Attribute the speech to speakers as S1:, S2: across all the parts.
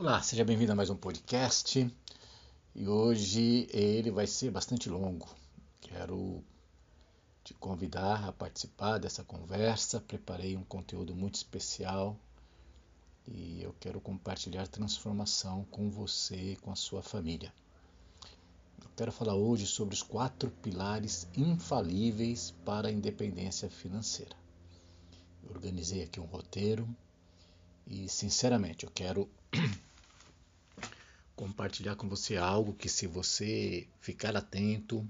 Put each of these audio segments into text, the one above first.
S1: Olá, seja bem-vindo a mais um podcast e hoje ele vai ser bastante longo. Quero te convidar a participar dessa conversa. Preparei um conteúdo muito especial e eu quero compartilhar transformação com você e com a sua família. Eu quero falar hoje sobre os quatro pilares infalíveis para a independência financeira. Eu organizei aqui um roteiro e, sinceramente, eu quero compartilhar com você algo que, se você ficar atento,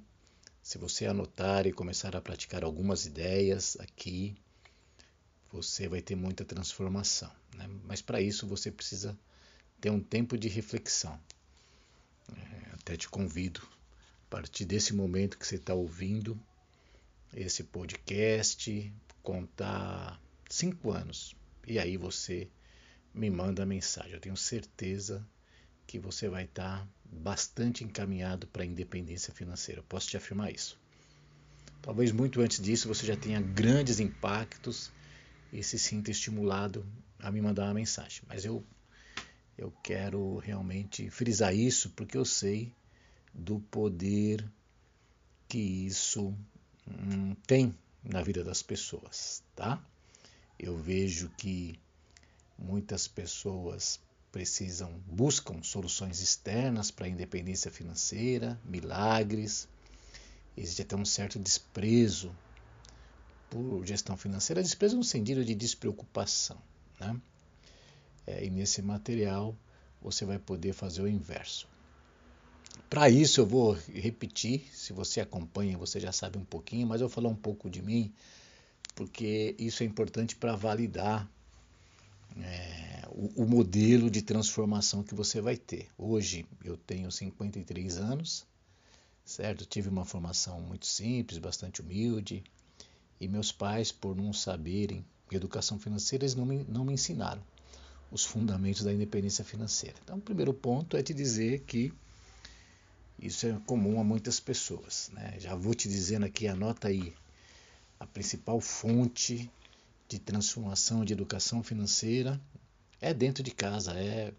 S1: se você anotar e começar a praticar algumas ideias aqui, você vai ter muita transformação. Né? Mas para isso você precisa ter um tempo de reflexão. É, até te convido, a partir desse momento que você está ouvindo esse podcast, contar cinco anos. E aí você me manda a mensagem. Eu tenho certeza que você vai estar bastante encaminhado para a independência financeira. Eu posso te afirmar isso. Talvez muito antes disso você já tenha grandes impactos e se sinta estimulado a me mandar uma mensagem. Mas eu, eu quero realmente frisar isso porque eu sei do poder que isso hum, tem na vida das pessoas, tá? Eu vejo que muitas pessoas precisam, buscam soluções externas para a independência financeira, milagres. Existe até um certo desprezo por gestão financeira, desprezo no sentido de despreocupação. Né? É, e nesse material você vai poder fazer o inverso. Para isso eu vou repetir, se você acompanha, você já sabe um pouquinho, mas eu vou falar um pouco de mim, porque isso é importante para validar é, o, o, modelo de transformação que você vai ter. Hoje eu tenho 53 anos, certo? tive uma formação muito simples, bastante humilde, e meus pais, por não saberem educação financeira, eles não me, não me ensinaram os fundamentos da independência financeira. Então, o primeiro ponto é te dizer que isso é comum a muitas pessoas. Né? Já vou te dizendo aqui, anota aí, a principal fonte de transformação de educação financeira é dentro de casa, é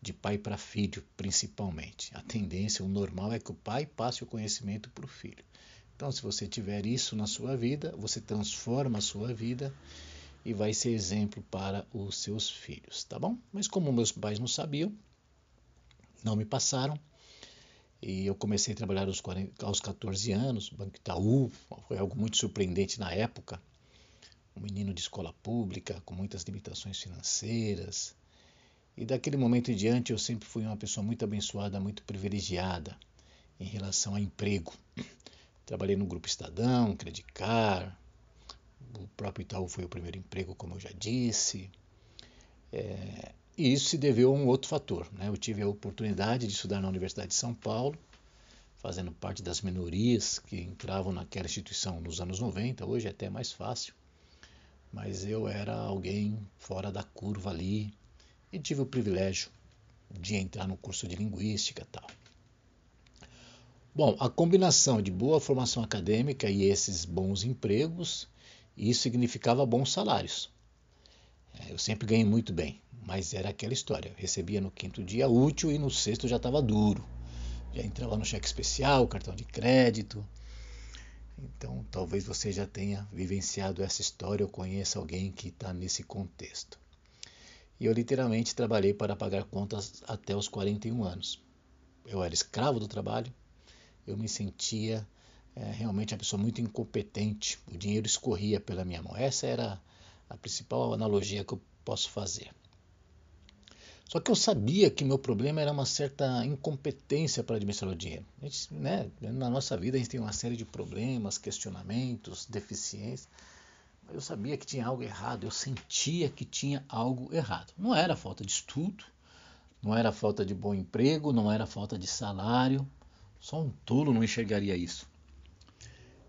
S1: de pai para filho, principalmente. A tendência, o normal é que o pai passe o conhecimento para o filho. Então, se você tiver isso na sua vida, você transforma a sua vida e vai ser exemplo para os seus filhos, tá bom? Mas como meus pais não sabiam, não me passaram, e eu comecei a trabalhar aos, 40, aos 14 anos, Banco Itaú, foi algo muito surpreendente na época, um menino de escola pública, com muitas limitações financeiras. E daquele momento em diante eu sempre fui uma pessoa muito abençoada, muito privilegiada em relação a emprego. Trabalhei no Grupo Estadão, Credicar, o próprio Itaú foi o primeiro emprego, como eu já disse. É, e isso se deveu a um outro fator. Né? Eu tive a oportunidade de estudar na Universidade de São Paulo, fazendo parte das minorias que entravam naquela instituição nos anos 90, hoje é até mais fácil mas eu era alguém fora da curva ali e tive o privilégio de entrar no curso de linguística tal. Bom, a combinação de boa formação acadêmica e esses bons empregos, isso significava bons salários. É, eu sempre ganhei muito bem, mas era aquela história. Eu recebia no quinto dia útil e no sexto já estava duro. Já entrava no cheque especial, cartão de crédito, então, talvez você já tenha vivenciado essa história ou conheça alguém que está nesse contexto. E eu literalmente trabalhei para pagar contas até os 41 anos. Eu era escravo do trabalho, eu me sentia é, realmente uma pessoa muito incompetente, o dinheiro escorria pela minha mão. Essa era a principal analogia que eu posso fazer. Só que eu sabia que meu problema era uma certa incompetência para administrar o dinheiro. Gente, né, na nossa vida a gente tem uma série de problemas, questionamentos, deficiências. Mas eu sabia que tinha algo errado, eu sentia que tinha algo errado. Não era falta de estudo, não era falta de bom emprego, não era falta de salário. Só um tolo não enxergaria isso.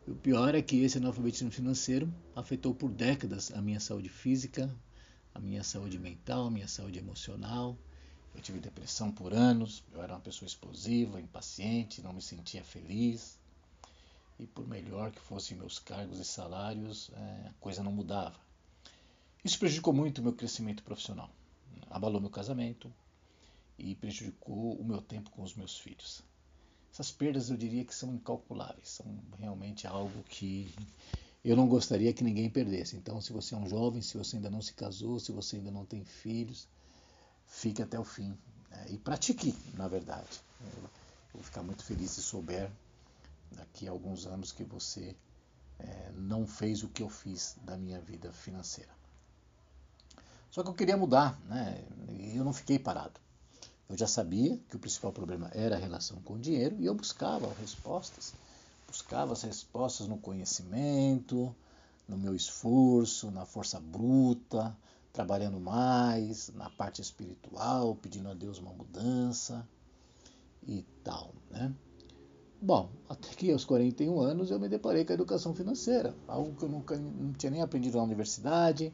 S1: E o pior é que esse analfabetismo financeiro afetou por décadas a minha saúde física, a minha saúde mental, minha saúde emocional. Eu tive depressão por anos, eu era uma pessoa explosiva, impaciente, não me sentia feliz. E por melhor que fossem meus cargos e salários, é, a coisa não mudava. Isso prejudicou muito o meu crescimento profissional. Abalou meu casamento, e prejudicou o meu tempo com os meus filhos. Essas perdas eu diria que são incalculáveis, são realmente algo que eu não gostaria que ninguém perdesse. Então, se você é um jovem, se você ainda não se casou, se você ainda não tem filhos, fique até o fim né? e pratique, na verdade. Eu vou ficar muito feliz se souber daqui a alguns anos que você é, não fez o que eu fiz da minha vida financeira. Só que eu queria mudar, né? E eu não fiquei parado. Eu já sabia que o principal problema era a relação com o dinheiro e eu buscava respostas. Buscava as respostas no conhecimento, no meu esforço, na força bruta, trabalhando mais, na parte espiritual, pedindo a Deus uma mudança e tal, né? Bom, até que aos 41 anos eu me deparei com a educação financeira, algo que eu nunca não tinha nem aprendido na universidade.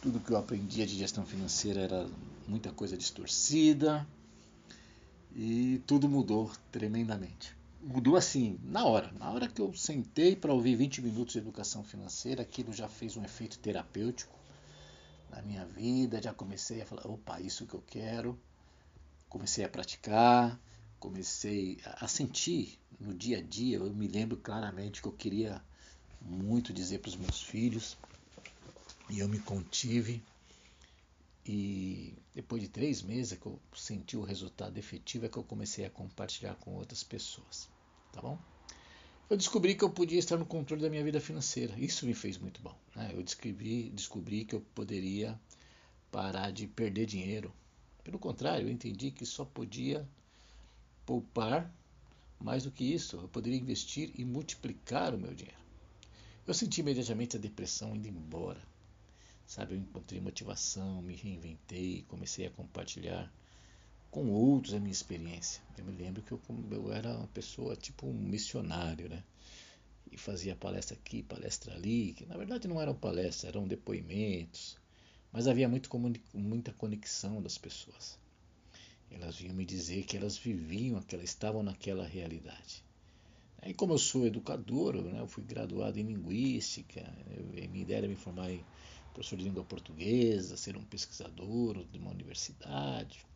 S1: Tudo que eu aprendia de gestão financeira era muita coisa distorcida e tudo mudou tremendamente. Mudou assim, na hora. Na hora que eu sentei para ouvir 20 minutos de educação financeira, aquilo já fez um efeito terapêutico na minha vida. Já comecei a falar: opa, isso que eu quero. Comecei a praticar comecei a sentir no dia a dia, eu me lembro claramente que eu queria muito dizer para os meus filhos e eu me contive. E depois de três meses que eu senti o resultado efetivo, é que eu comecei a compartilhar com outras pessoas. Tá bom? Eu descobri que eu podia estar no controle da minha vida financeira. Isso me fez muito bom. Né? Eu descobri, descobri que eu poderia parar de perder dinheiro. Pelo contrário, eu entendi que só podia poupar mais do que isso, eu poderia investir e multiplicar o meu dinheiro. Eu senti imediatamente a depressão indo embora. Sabe, eu encontrei motivação, me reinventei, comecei a compartilhar com outros a minha experiência. Eu me lembro que eu, eu era uma pessoa tipo um missionário, né? E fazia palestra aqui, palestra ali, que na verdade não eram palestras, eram depoimentos, mas havia muito, muita conexão das pessoas. Elas vinham me dizer que elas viviam, que elas estavam naquela realidade. E como eu sou educador, né, eu fui graduado em linguística, eu, minha ideia era me formar em professor de língua portuguesa, ser um pesquisador de uma universidade.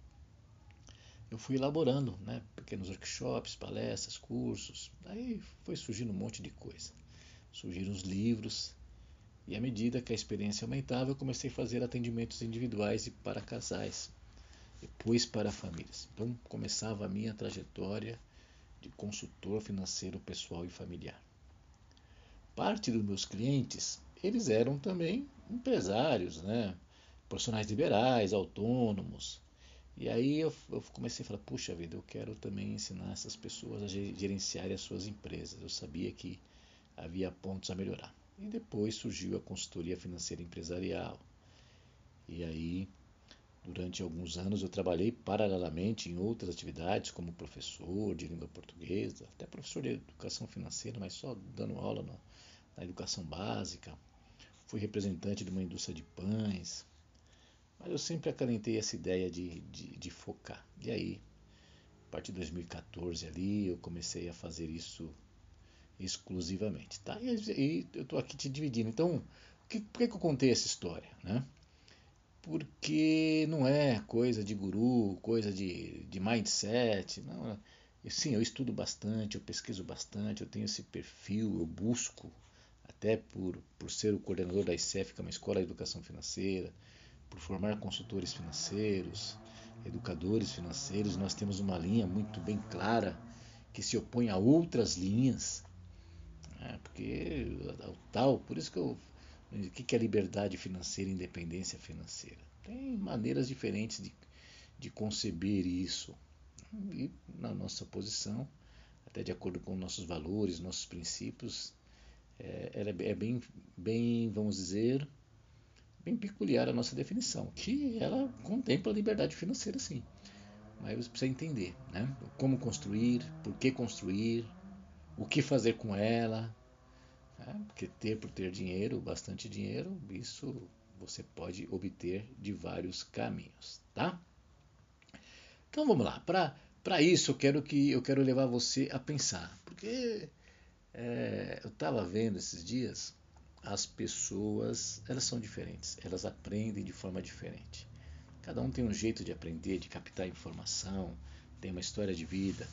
S1: Eu fui elaborando né, pequenos workshops, palestras, cursos. Aí foi surgindo um monte de coisa. Surgiram os livros, e à medida que a experiência aumentava, eu comecei a fazer atendimentos individuais e para casais depois para famílias. Então começava a minha trajetória de consultor financeiro pessoal e familiar. Parte dos meus clientes, eles eram também empresários, né? profissionais liberais, autônomos. E aí eu, eu comecei a falar, puxa vida, eu quero também ensinar essas pessoas a gerenciar as suas empresas. Eu sabia que havia pontos a melhorar. E depois surgiu a consultoria financeira empresarial. E aí Durante alguns anos eu trabalhei paralelamente em outras atividades, como professor de língua portuguesa, até professor de educação financeira, mas só dando aula na educação básica. Fui representante de uma indústria de pães, mas eu sempre acalentei essa ideia de, de, de focar. E aí, a partir de 2014 ali, eu comecei a fazer isso exclusivamente. Tá? E, e eu estou aqui te dividindo. Então, que, por que, que eu contei essa história? Né? porque não é coisa de guru, coisa de, de mindset. Não. sim, eu estudo bastante, eu pesquiso bastante, eu tenho esse perfil, eu busco, até por, por ser o coordenador da ICEF, que é uma escola de educação financeira, por formar consultores financeiros, educadores financeiros, nós temos uma linha muito bem clara que se opõe a outras linhas, né? porque o tal, por isso que eu o que é liberdade financeira e independência financeira? Tem maneiras diferentes de, de conceber isso. E na nossa posição, até de acordo com nossos valores, nossos princípios, é, é bem, bem, vamos dizer, bem peculiar a nossa definição, que ela contempla a liberdade financeira sim. Mas você precisa entender né? como construir, por que construir, o que fazer com ela, né? Porque ter por ter dinheiro, bastante dinheiro, isso você pode obter de vários caminhos, tá? Então vamos lá. Para isso eu quero que eu quero levar você a pensar, porque é, eu estava vendo esses dias as pessoas elas são diferentes, elas aprendem de forma diferente. Cada um tem um jeito de aprender, de captar informação, tem uma história de vida.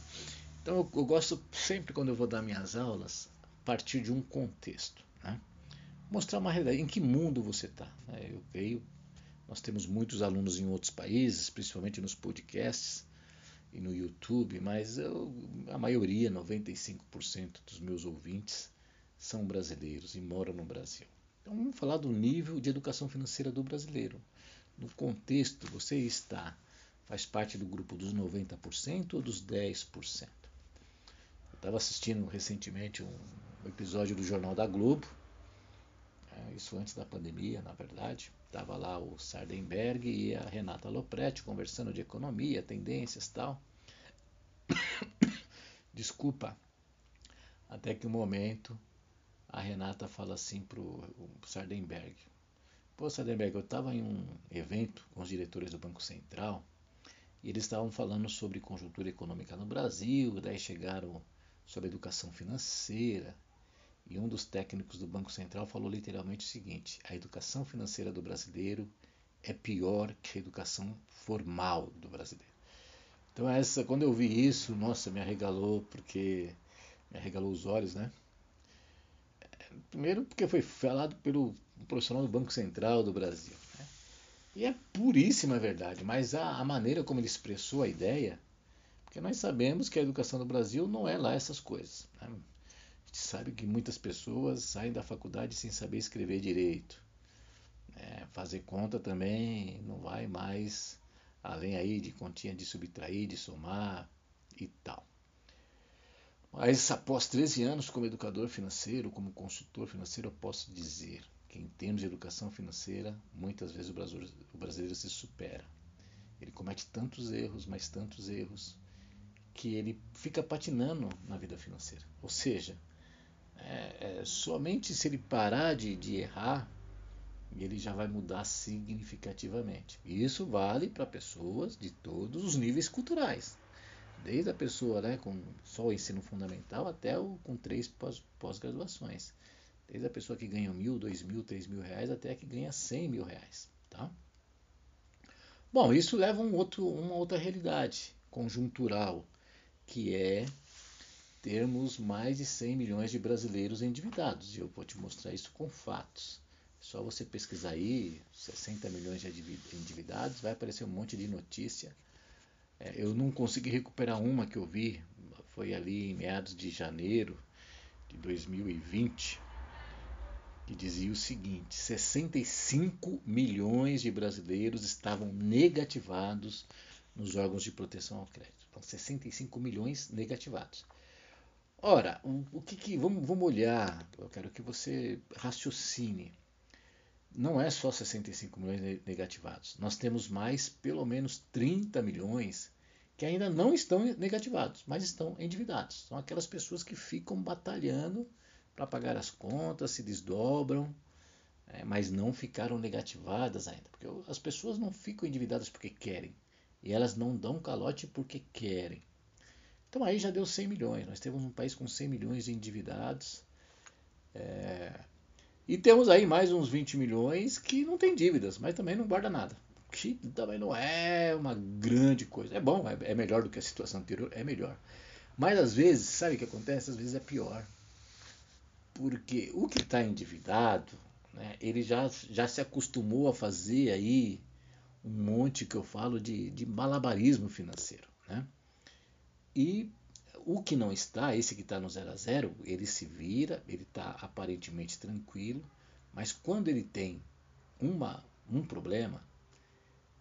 S1: Então eu, eu gosto sempre quando eu vou dar minhas aulas partir de um contexto, né? mostrar uma realidade, em que mundo você está. Né? Eu creio, nós temos muitos alunos em outros países, principalmente nos podcasts e no YouTube, mas eu, a maioria, 95% dos meus ouvintes são brasileiros e moram no Brasil. Então vamos falar do nível de educação financeira do brasileiro. No contexto, você está, faz parte do grupo dos 90% ou dos 10%? Eu estava assistindo recentemente um episódio do Jornal da Globo, é, isso antes da pandemia, na verdade. Estava lá o Sardenberg e a Renata Lopretti conversando de economia, tendências tal. Desculpa. Até que um momento a Renata fala assim para o Sardenberg: Pô, Sardenberg, eu estava em um evento com os diretores do Banco Central e eles estavam falando sobre conjuntura econômica no Brasil, daí chegaram sobre educação financeira e um dos técnicos do Banco Central falou literalmente o seguinte: a educação financeira do brasileiro é pior que a educação formal do brasileiro. Então essa, quando eu vi isso, nossa, me arregalou porque me arregalou os olhos, né? Primeiro porque foi falado pelo profissional do Banco Central do Brasil. Né? E é puríssima verdade, mas a, a, maneira como ele expressou a ideia, porque nós sabemos que a educação do Brasil não é lá essas coisas. Né? A gente sabe que muitas pessoas saem da faculdade sem saber escrever direito. Né? Fazer conta também não vai mais além aí de continha de subtrair, de somar e tal. Mas após 13 anos como educador financeiro, como consultor financeiro, eu posso dizer que em termos de educação financeira, muitas vezes o brasileiro, o brasileiro se supera. Ele comete tantos erros, mas tantos erros, que ele fica patinando na vida financeira. Ou seja, é, é, somente se ele parar de, de errar, ele já vai mudar significativamente. Isso vale para pessoas de todos os níveis culturais desde a pessoa né, com só o ensino fundamental até o com três pós-graduações. desde a pessoa que ganha mil, dois mil, três mil reais até a que ganha cem mil reais. Tá? Bom, isso leva um outro, uma outra realidade conjuntural, que é termos mais de 100 milhões de brasileiros endividados. E eu vou te mostrar isso com fatos. É só você pesquisar aí, 60 milhões de endividados, vai aparecer um monte de notícia é, eu não consegui recuperar uma que eu vi, foi ali em meados de janeiro de 2020, que dizia o seguinte: 65 milhões de brasileiros estavam negativados nos órgãos de proteção ao crédito. Então, 65 milhões negativados. Ora, o, o que, que vamos, vamos olhar? Eu quero que você raciocine não é só 65 milhões negativados. Nós temos mais, pelo menos 30 milhões que ainda não estão negativados, mas estão endividados. São aquelas pessoas que ficam batalhando para pagar as contas, se desdobram, é, mas não ficaram negativadas ainda. Porque as pessoas não ficam endividadas porque querem. E elas não dão calote porque querem. Então aí já deu 100 milhões. Nós temos um país com 100 milhões de endividados. É, e temos aí mais uns 20 milhões que não tem dívidas, mas também não guarda nada. Que também não é uma grande coisa. É bom, é, é melhor do que a situação anterior, é melhor. Mas às vezes, sabe o que acontece? Às vezes é pior. Porque o que está endividado, né, ele já, já se acostumou a fazer aí um monte que eu falo de, de malabarismo financeiro. Né? E o que não está, esse que está no 0 a 0, ele se vira, ele está aparentemente tranquilo, mas quando ele tem uma, um problema,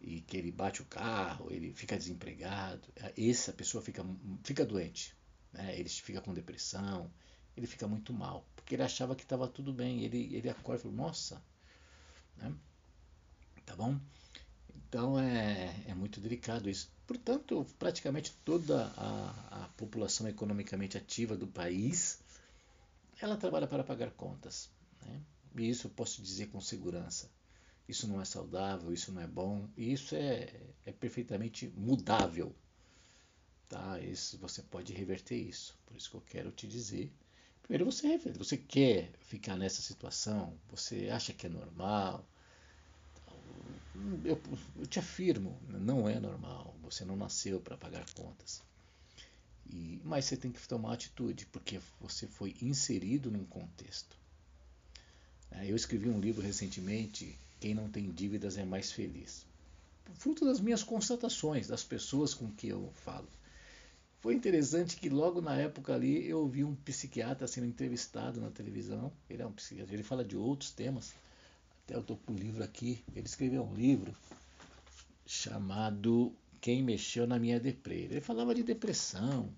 S1: e que ele bate o carro, ele fica desempregado, essa pessoa fica, fica doente, né? ele fica com depressão, ele fica muito mal, porque ele achava que estava tudo bem, ele, ele acorda e fala, nossa, né? tá bom? Então é, é muito delicado isso. Portanto, praticamente toda a, a população economicamente ativa do país ela trabalha para pagar contas. Né? E isso eu posso dizer com segurança. Isso não é saudável, isso não é bom, e isso é, é perfeitamente mudável. Tá? Isso, você pode reverter isso. Por isso que eu quero te dizer. Primeiro, você, você quer ficar nessa situação? Você acha que é normal? Eu, eu te afirmo, não é normal. Você não nasceu para pagar contas. E, mas você tem que tomar atitude, porque você foi inserido num contexto. É, eu escrevi um livro recentemente, Quem não tem dívidas é mais feliz. Fruto das minhas constatações, das pessoas com que eu falo. Foi interessante que logo na época ali eu vi um psiquiatra sendo entrevistado na televisão. Ele é um psiquiatra, ele fala de outros temas. Até eu estou com o livro aqui. Ele escreveu um livro chamado Quem Mexeu na Minha Deprê. Ele falava de depressão.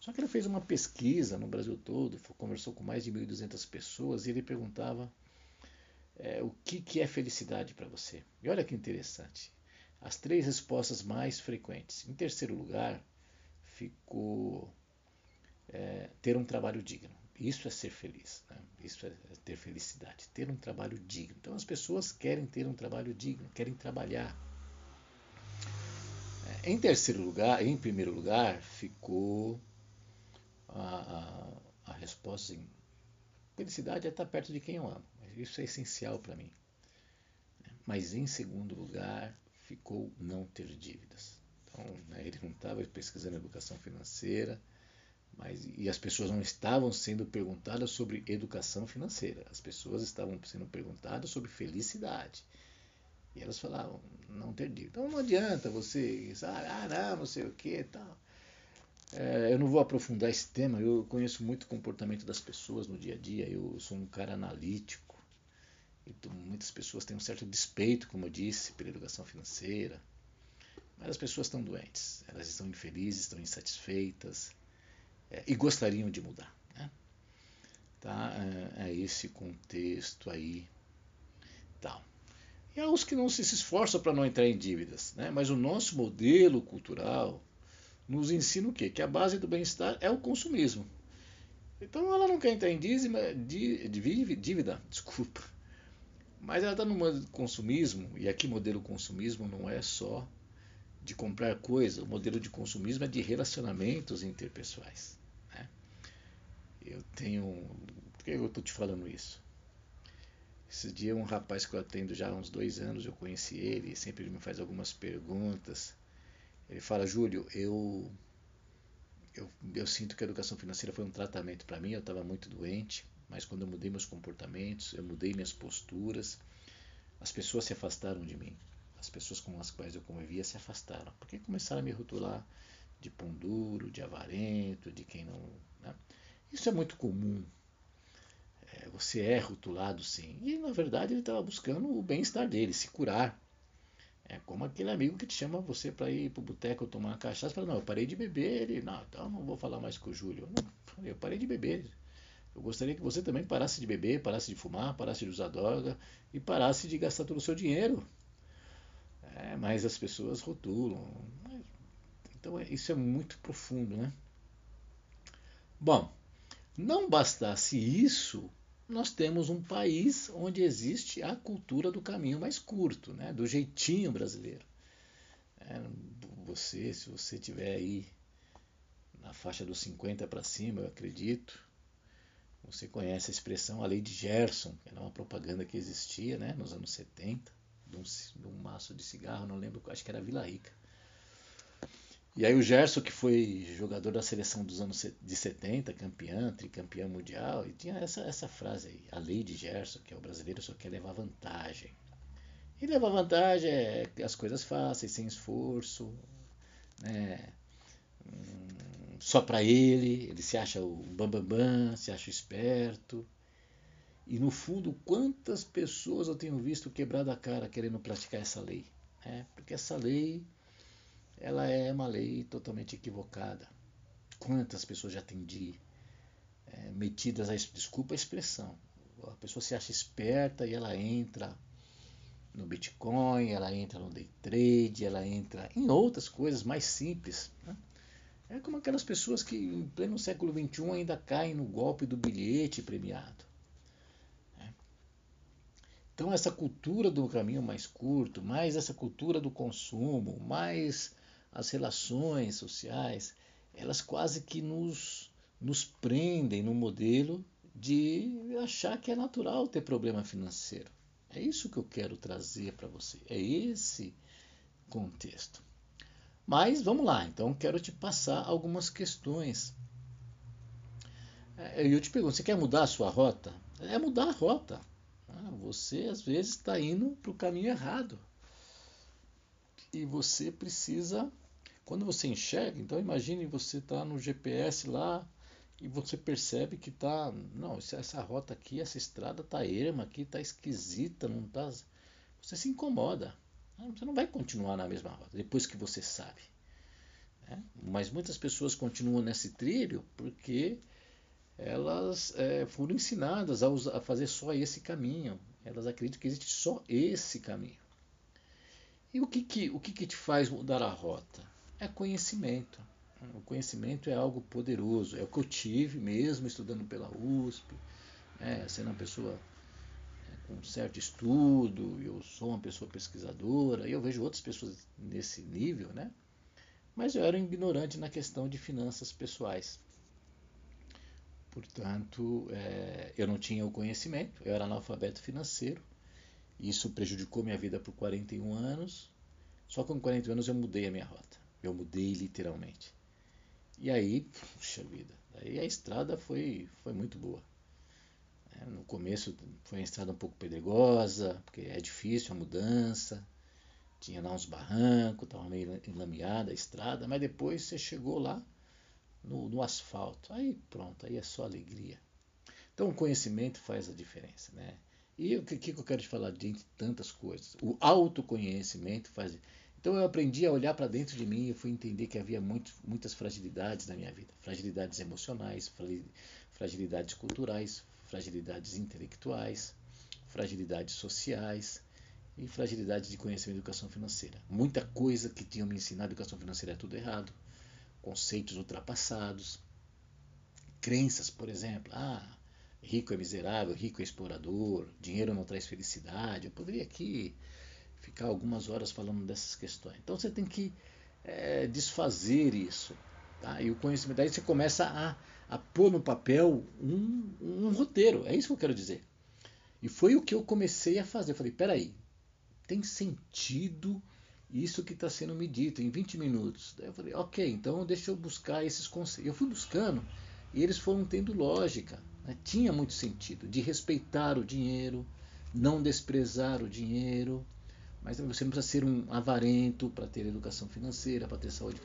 S1: Só que ele fez uma pesquisa no Brasil todo, conversou com mais de 1.200 pessoas e ele perguntava é, o que, que é felicidade para você. E olha que interessante. As três respostas mais frequentes. Em terceiro lugar, ficou é, ter um trabalho digno. Isso é ser feliz. Né? Isso é ter felicidade. Ter um trabalho digno. Então as pessoas querem ter um trabalho digno, querem trabalhar. É, em terceiro lugar, em primeiro lugar, ficou a, a, a resposta em felicidade é estar perto de quem eu amo. Isso é essencial para mim. Mas em segundo lugar, ficou não ter dívidas. Então, né, ele não estava pesquisando educação financeira, mas e as pessoas não estavam sendo perguntadas sobre educação financeira. As pessoas estavam sendo perguntadas sobre felicidade. E elas falavam, não ter dívida. Então não adianta você, ah, não, não sei o que tal. É, eu não vou aprofundar esse tema, eu conheço muito o comportamento das pessoas no dia a dia, eu sou um cara analítico. Então, muitas pessoas têm um certo despeito, como eu disse, pela educação financeira. Mas as pessoas estão doentes, elas estão infelizes, estão insatisfeitas é, e gostariam de mudar. Né? Tá? É, é esse contexto aí. Tal. E há os que não se esforçam para não entrar em dívidas. Né? Mas o nosso modelo cultural nos ensina o quê? Que a base do bem-estar é o consumismo. Então ela não quer entrar em dívida, dívida desculpa. Mas ela está no consumismo, e aqui modelo consumismo não é só de comprar coisa, o modelo de consumismo é de relacionamentos interpessoais. Eu tenho. Por que eu estou te falando isso? Esse dia um rapaz que eu atendo já há uns dois anos, eu conheci ele, sempre ele me faz algumas perguntas. Ele fala, Júlio, eu, eu, eu sinto que a educação financeira foi um tratamento para mim, eu estava muito doente, mas quando eu mudei meus comportamentos, eu mudei minhas posturas, as pessoas se afastaram de mim. As pessoas com as quais eu convivia se afastaram, porque começaram a me rotular de pão duro, de avarento, de quem não. Né? Isso é muito comum. É, você é rotulado sim. E na verdade ele estava buscando o bem-estar dele, se curar. É como aquele amigo que te chama você para ir para o boteco tomar uma cachaça. Fala, não, eu parei de beber. Ele, não, então não vou falar mais com o Júlio. Não, eu parei de beber. Eu gostaria que você também parasse de beber, parasse de fumar, parasse de usar droga e parasse de gastar todo o seu dinheiro. É, mas as pessoas rotulam. Então é, isso é muito profundo, né? Bom, não bastasse isso, nós temos um país onde existe a cultura do caminho mais curto, né? do jeitinho brasileiro. É, você, se você tiver aí na faixa dos 50 para cima, eu acredito, você conhece a expressão a lei de Gerson, que era uma propaganda que existia né, nos anos 70, de um, de um maço de cigarro, não lembro, acho que era Vila Rica. E aí o Gerson, que foi jogador da seleção dos anos de 70, campeão, tricampeão mundial, e tinha essa, essa frase aí, a lei de Gerson, que é o brasileiro só quer levar vantagem. E levar vantagem é as coisas fáceis, sem esforço, né? Hum, só para ele, ele se acha o bambambam, bam, bam, se acha esperto. E no fundo, quantas pessoas eu tenho visto quebrar a cara querendo praticar essa lei? Né? Porque essa lei ela é uma lei totalmente equivocada. Quantas pessoas já atendi é, metidas a desculpa a expressão. A pessoa se acha esperta e ela entra no Bitcoin, ela entra no day trade, ela entra em outras coisas mais simples. Né? É como aquelas pessoas que em pleno século XXI ainda caem no golpe do bilhete premiado. Né? Então essa cultura do caminho mais curto, mais essa cultura do consumo, mais as relações sociais, elas quase que nos, nos prendem no modelo de achar que é natural ter problema financeiro. É isso que eu quero trazer para você. É esse contexto. Mas vamos lá, então quero te passar algumas questões. É, eu te pergunto, você quer mudar a sua rota? É mudar a rota. Ah, você às vezes está indo para o caminho errado. E você precisa, quando você enxerga, então imagine você está no GPS lá e você percebe que tá, não, essa rota aqui, essa estrada tá erma aqui, tá esquisita, não tá. Você se incomoda. Você não vai continuar na mesma rota depois que você sabe. Né? Mas muitas pessoas continuam nesse trilho porque elas é, foram ensinadas a, usar, a fazer só esse caminho. Elas acreditam que existe só esse caminho. E o que, que, o que, que te faz mudar a rota? É conhecimento. O conhecimento é algo poderoso. É o que eu tive mesmo estudando pela USP, né, sendo uma pessoa é, com certo estudo, eu sou uma pessoa pesquisadora, e eu vejo outras pessoas nesse nível, né? Mas eu era um ignorante na questão de finanças pessoais. Portanto, é, eu não tinha o conhecimento, eu era analfabeto financeiro. Isso prejudicou minha vida por 41 anos. Só com 41 anos eu mudei a minha rota. Eu mudei literalmente. E aí, puxa vida, aí a estrada foi, foi muito boa. É, no começo foi uma estrada um pouco pedregosa, porque é difícil a mudança, tinha lá uns barrancos, estava meio enlameada a estrada, mas depois você chegou lá no, no asfalto, aí pronto, aí é só alegria. Então o conhecimento faz a diferença, né? E o que, que eu quero te falar de tantas coisas? O autoconhecimento faz. Então eu aprendi a olhar para dentro de mim e fui entender que havia muito, muitas fragilidades na minha vida. Fragilidades emocionais, fragilidades culturais, fragilidades intelectuais, fragilidades sociais e fragilidades de conhecimento de educação financeira. Muita coisa que tinham me ensinado educação financeira é tudo errado. Conceitos ultrapassados. Crenças, por exemplo. Ah, rico é miserável, rico é explorador, dinheiro não traz felicidade. Eu poderia aqui ficar algumas horas falando dessas questões. Então você tem que é, desfazer isso. Tá? E o conhecimento, daí você começa a, a pôr no papel um, um roteiro. É isso que eu quero dizer. E foi o que eu comecei a fazer. Eu falei, peraí, tem sentido isso que está sendo me dito em 20 minutos. Daí eu falei, ok, então deixa eu buscar esses conceitos. Eu fui buscando e eles foram tendo lógica. Né? Tinha muito sentido de respeitar o dinheiro, não desprezar o dinheiro, mas você não precisa ser um avarento para ter educação financeira, para ter saúde.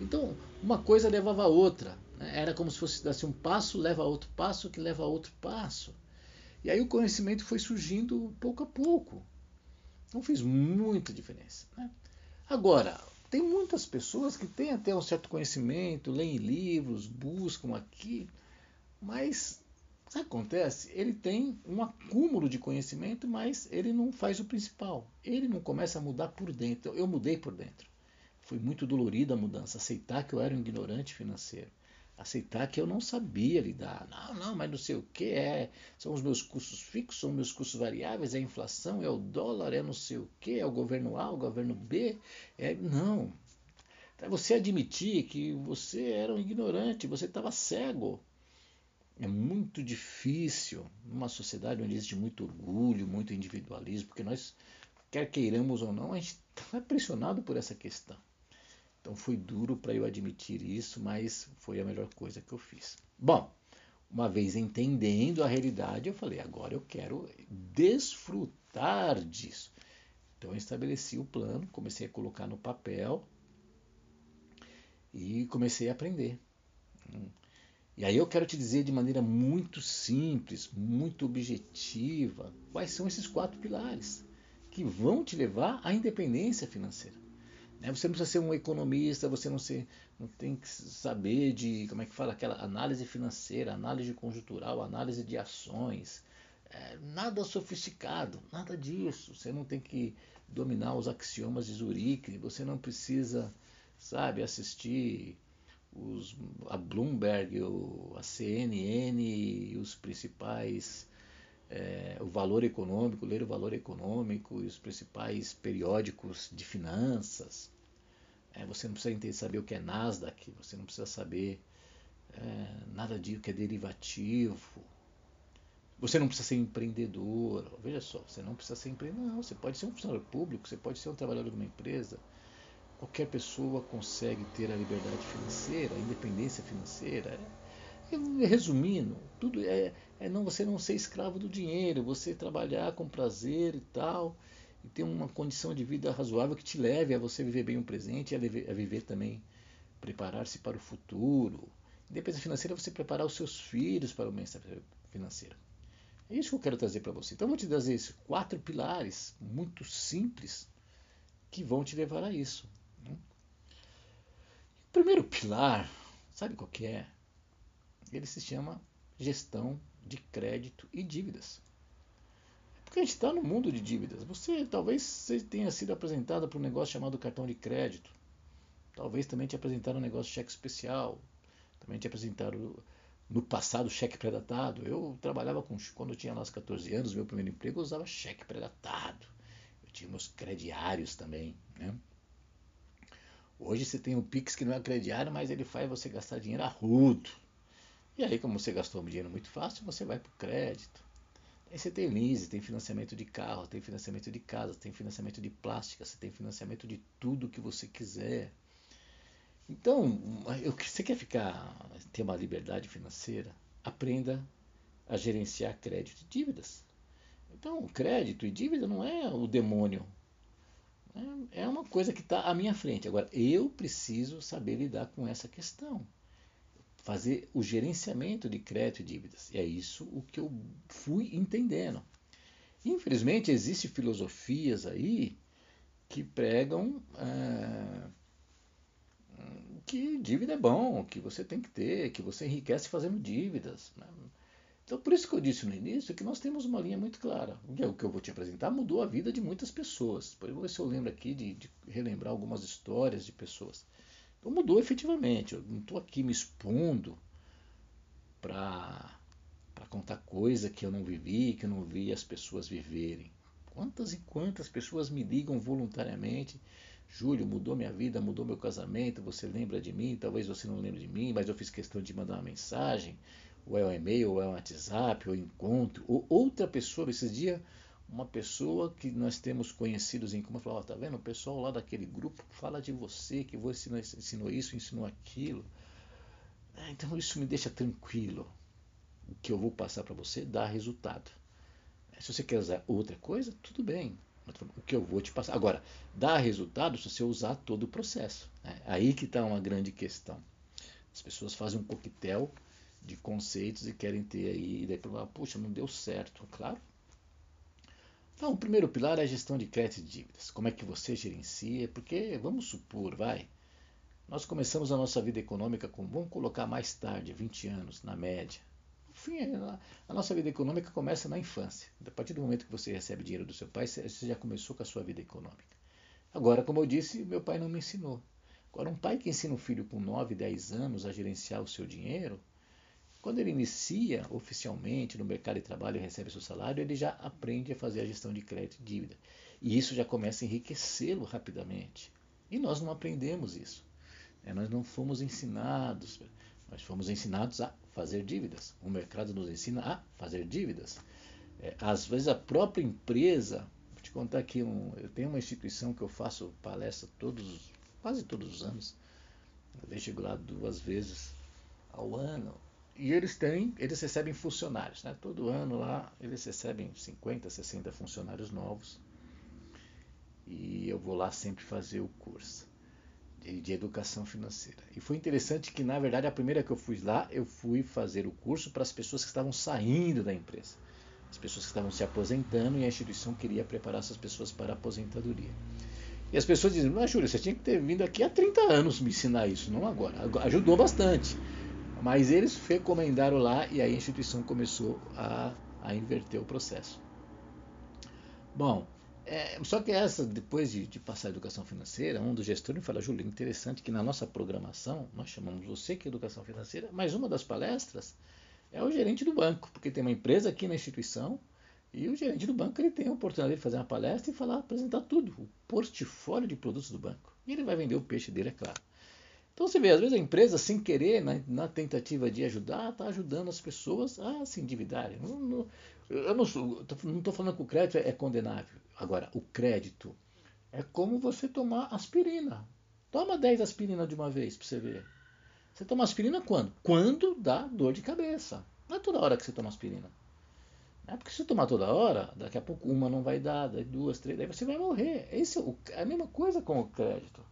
S1: Então, uma coisa levava a outra. Né? Era como se fosse assim, um passo leva a outro passo, que leva a outro passo. E aí o conhecimento foi surgindo pouco a pouco. Então fez muita diferença. Né? Agora, tem muitas pessoas que têm até um certo conhecimento, leem livros, buscam aqui, mas O que acontece? Ele tem um acúmulo de conhecimento, mas ele não faz o principal. Ele não começa a mudar por dentro. Eu mudei por dentro. Foi muito dolorida a mudança. Aceitar que eu era um ignorante financeiro. Aceitar que eu não sabia lidar. Não, não, mas não sei o que é. São os meus custos fixos, são meus custos variáveis, é a inflação, é o dólar, é não sei o que, é o governo A, o governo B. É, não. Você admitir que você era um ignorante, você estava cego é muito difícil numa sociedade onde existe muito orgulho, muito individualismo, porque nós, quer queiramos ou não, a gente está pressionado por essa questão. Então foi duro para eu admitir isso, mas foi a melhor coisa que eu fiz. Bom, uma vez entendendo a realidade, eu falei: agora eu quero desfrutar disso. Então eu estabeleci o plano, comecei a colocar no papel e comecei a aprender. E aí eu quero te dizer de maneira muito simples, muito objetiva, quais são esses quatro pilares que vão te levar à independência financeira. Né? Você não precisa ser um economista, você não, ser, não tem que saber de, como é que fala, aquela análise financeira, análise conjuntural, análise de ações. É, nada sofisticado, nada disso. Você não tem que dominar os axiomas de Zurique, você não precisa, sabe, assistir os, a Bloomberg, o, a CNN e os principais, é, o valor econômico, ler o valor econômico e os principais periódicos de finanças. É, você não precisa entender, saber o que é Nasdaq, você não precisa saber é, nada disso que é derivativo. Você não precisa ser empreendedor. Veja só, você não precisa ser empreendedor. Não, você pode ser um funcionário público, você pode ser um trabalhador de uma empresa. Qualquer pessoa consegue ter a liberdade financeira, a independência financeira. É, resumindo, tudo é, é não você não ser escravo do dinheiro, você trabalhar com prazer e tal, e ter uma condição de vida razoável que te leve a você viver bem o presente a viver, a viver também, preparar-se para o futuro. Independência financeira é você preparar os seus filhos para o bem-estar financeiro. É isso que eu quero trazer para você. Então eu vou te trazer esses quatro pilares muito simples que vão te levar a isso. Né? O primeiro pilar, sabe qual que é? Ele se chama gestão de crédito e dívidas. É porque a gente está no mundo de dívidas. Você talvez você tenha sido apresentado para um negócio chamado cartão de crédito. Talvez também te apresentaram um negócio de cheque especial. Também te apresentaram no passado cheque pré-datado. Eu trabalhava com quando eu tinha lá os 14 anos, meu primeiro emprego, eu usava cheque pré-datado. Eu tinha meus crediários também, né? Hoje você tem o Pix que não é crediário, mas ele faz você gastar dinheiro a rudo. E aí, como você gastou dinheiro muito fácil, você vai para o crédito. Aí você tem lease, tem financiamento de carro, tem financiamento de casa, tem financiamento de plástica, você tem financiamento de tudo que você quiser. Então, você quer ficar, ter uma liberdade financeira? Aprenda a gerenciar crédito e dívidas. Então, crédito e dívida não é o demônio. É, é uma coisa que está à minha frente. Agora, eu preciso saber lidar com essa questão. Fazer o gerenciamento de crédito e dívidas. E é isso o que eu fui entendendo. Infelizmente, existem filosofias aí que pregam é, que dívida é bom, que você tem que ter, que você enriquece fazendo dívidas. Né? Então, por isso que eu disse no início que nós temos uma linha muito clara. O que eu vou te apresentar mudou a vida de muitas pessoas. Vou ver se eu lembro aqui de, de relembrar algumas histórias de pessoas. Então, mudou efetivamente. Eu não estou aqui me expondo para contar coisa que eu não vivi, que eu não vi as pessoas viverem. Quantas e quantas pessoas me ligam voluntariamente Júlio, mudou minha vida, mudou meu casamento, você lembra de mim, talvez você não lembre de mim, mas eu fiz questão de mandar uma mensagem, ou é um e-mail, ou é um WhatsApp, ou encontro, ou outra pessoa, esses dias, uma pessoa que nós temos conhecidos em como falou, oh, tá vendo, o pessoal lá daquele grupo fala de você, que você ensinou, isso, ensinou aquilo. É, então isso me deixa tranquilo. O que eu vou passar para você dá resultado. Se você quer usar outra coisa, tudo bem o que eu vou te passar. Agora, dá resultado se você usar todo o processo. Né? Aí que está uma grande questão. As pessoas fazem um coquetel de conceitos e querem ter aí, e daí falar, puxa, não deu certo. Claro. Então, o primeiro pilar é a gestão de crédito e dívidas. Como é que você gerencia? Porque, vamos supor, vai, nós começamos a nossa vida econômica com, vamos colocar mais tarde, 20 anos, na média fim, a nossa vida econômica começa na infância. A partir do momento que você recebe dinheiro do seu pai, você já começou com a sua vida econômica. Agora, como eu disse, meu pai não me ensinou. Agora, um pai que ensina um filho com 9, 10 anos a gerenciar o seu dinheiro, quando ele inicia oficialmente no mercado de trabalho e recebe seu salário, ele já aprende a fazer a gestão de crédito e dívida. E isso já começa a enriquecê-lo rapidamente. E nós não aprendemos isso. É, nós não fomos ensinados. Nós fomos ensinados a fazer dívidas. O mercado nos ensina a fazer dívidas. É, às vezes a própria empresa, vou te contar aqui, um, eu tenho uma instituição que eu faço palestra todos, quase todos os anos. Eu chego lá duas vezes ao ano. E eles têm, eles recebem funcionários, né? Todo ano lá eles recebem 50, 60 funcionários novos. E eu vou lá sempre fazer o curso de, de, educação financeira. E foi interessante que, na verdade, a primeira que eu fui lá, eu fui fazer o curso para as pessoas que estavam saindo da empresa. As pessoas que estavam se aposentando e a instituição queria preparar essas pessoas para a aposentadoria. E as pessoas dizem, mas Júlio, você tinha que ter vindo aqui há 30 anos me ensinar isso, não agora. Ajudou bastante. Mas eles recomendaram lá e aí a instituição começou a, a inverter o processo. Bom, é, só que essa, depois de, de, passar a educação financeira, um dos gestores me fala, Júlio, interessante que na nossa programação, nós chamamos você que é educação financeira, mas uma das palestras é o gerente do banco, porque tem uma empresa aqui na instituição e o gerente do banco ele tem a oportunidade de fazer uma palestra e falar, apresentar tudo, o portfólio de produtos do banco. E ele vai vender o peixe dele, é claro. Então você vê, às vezes a empresa, sem querer, na, na tentativa de ajudar, está ajudando as pessoas a se endividarem. Não, não, eu não estou falando que o crédito é condenável. Agora, o crédito é como você tomar aspirina. Toma 10 aspirinas de uma vez para você ver. Você toma aspirina quando? Quando dá dor de cabeça. Não é toda hora que você toma aspirina. É porque se tomar toda hora, daqui a pouco uma não vai dar, daí duas, três, daí você vai morrer. Esse é a mesma coisa com o crédito.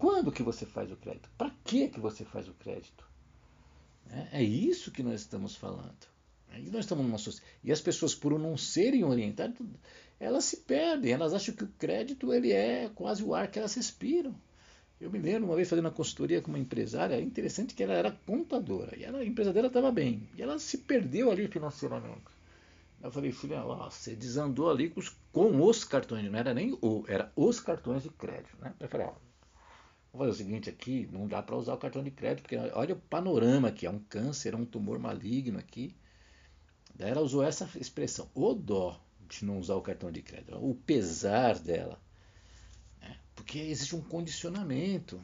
S1: Quando que você faz o crédito? Para que que você faz o crédito? É, é isso que nós estamos falando. Aí nós estamos numa sociedade. E as pessoas, por não serem orientadas, elas se perdem. Elas acham que o crédito ele é quase o ar que elas respiram. Eu me lembro uma vez fazendo uma consultoria com uma empresária, é interessante que ela era contadora, e ela, a empresa dela estava bem, e ela se perdeu ali financeiramente. Eu falei, filha, você desandou ali com os, com os cartões, não era nem o, era os cartões de crédito. Né? Eu falei, ó, Vou fazer o seguinte aqui, não dá para usar o cartão de crédito, porque olha o panorama aqui, é um câncer, é um tumor maligno aqui. Daí ela usou essa expressão, o dó de não usar o cartão de crédito, o pesar dela. Né? Porque existe um condicionamento.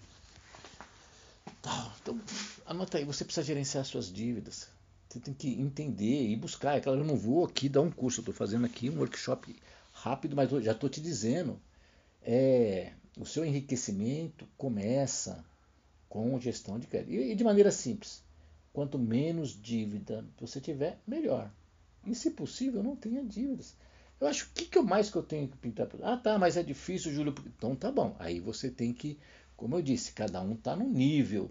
S1: Então, anota aí, você precisa gerenciar suas dívidas. Você tem que entender e buscar. É claro, eu não vou aqui dar um curso, eu estou fazendo aqui um workshop rápido, mas já estou te dizendo. É, o seu enriquecimento começa com gestão de crédito. E de maneira simples. Quanto menos dívida você tiver, melhor. E se possível, não tenha dívidas. Eu acho que que mais que eu tenho que pintar? Ah, tá, mas é difícil, Júlio. Então tá bom. Aí você tem que, como eu disse, cada um está no nível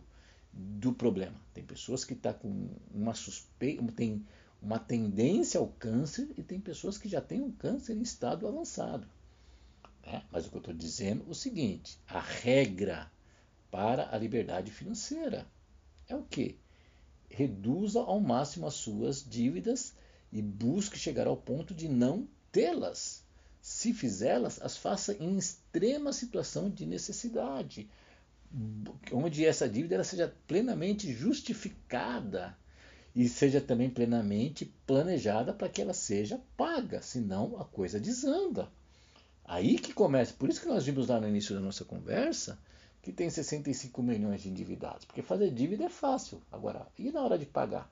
S1: do problema. Tem pessoas que estão tá com uma suspeita, tem uma tendência ao câncer e tem pessoas que já têm um câncer em estado avançado. Né? Mas o que eu estou dizendo é o seguinte: a regra para a liberdade financeira é o que? Reduza ao máximo as suas dívidas e busque chegar ao ponto de não tê-las. Se fizê-las, as faça em extrema situação de necessidade, onde essa dívida ela seja plenamente justificada e seja também plenamente planejada para que ela seja paga, senão a coisa desanda. Aí que começa, por isso que nós vimos lá no início da nossa conversa que tem 65 milhões de endividados, porque fazer dívida é fácil. Agora, e na hora de pagar?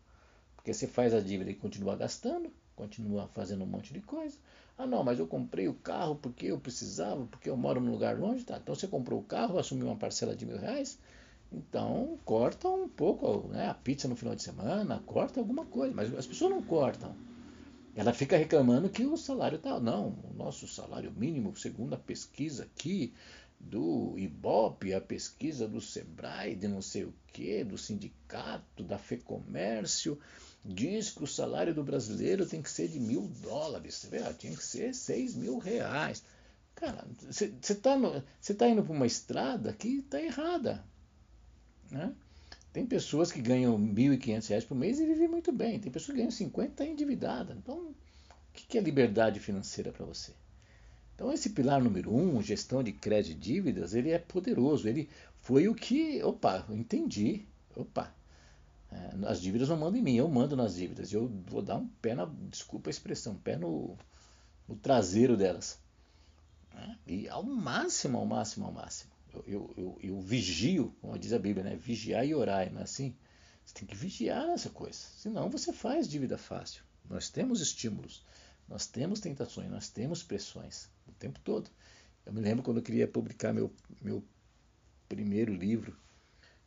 S1: Porque você faz a dívida e continua gastando, continua fazendo um monte de coisa. Ah, não, mas eu comprei o carro porque eu precisava, porque eu moro num lugar longe. Tá? Então você comprou o carro, assumiu uma parcela de mil reais, então corta um pouco né, a pizza no final de semana, corta alguma coisa, mas as pessoas não cortam. Ela fica reclamando que o salário está. Não, o nosso salário mínimo, segundo a pesquisa aqui do IBOP, a pesquisa do SEBRAE, de não sei o que, do sindicato, da FEComércio, diz que o salário do brasileiro tem que ser de mil dólares. Você vê, tinha que ser seis mil reais. Cara, você está tá indo para uma estrada que está errada. Né? Tem pessoas que ganham R$ 1.500 por mês e vivem muito bem. Tem pessoas que ganham 50 e endividada. Então, o que é liberdade financeira para você? Então, esse pilar número um, gestão de crédito e dívidas, ele é poderoso. Ele foi o que, opa, entendi. Opa, é, as dívidas não mandam em mim, eu mando nas dívidas. Eu vou dar um pé na, desculpa a expressão, um pé no, no traseiro delas. Né? E ao máximo, ao máximo, ao máximo eu, eu, eu, vigio, como diz a Bíblia, né? vigiar e orar, não é assim? Você tem que vigiar essa coisa, senão você faz dívida fácil. Nós temos estímulos, nós temos tentações, nós temos pressões o tempo todo. Eu me lembro quando eu queria publicar meu, meu primeiro livro,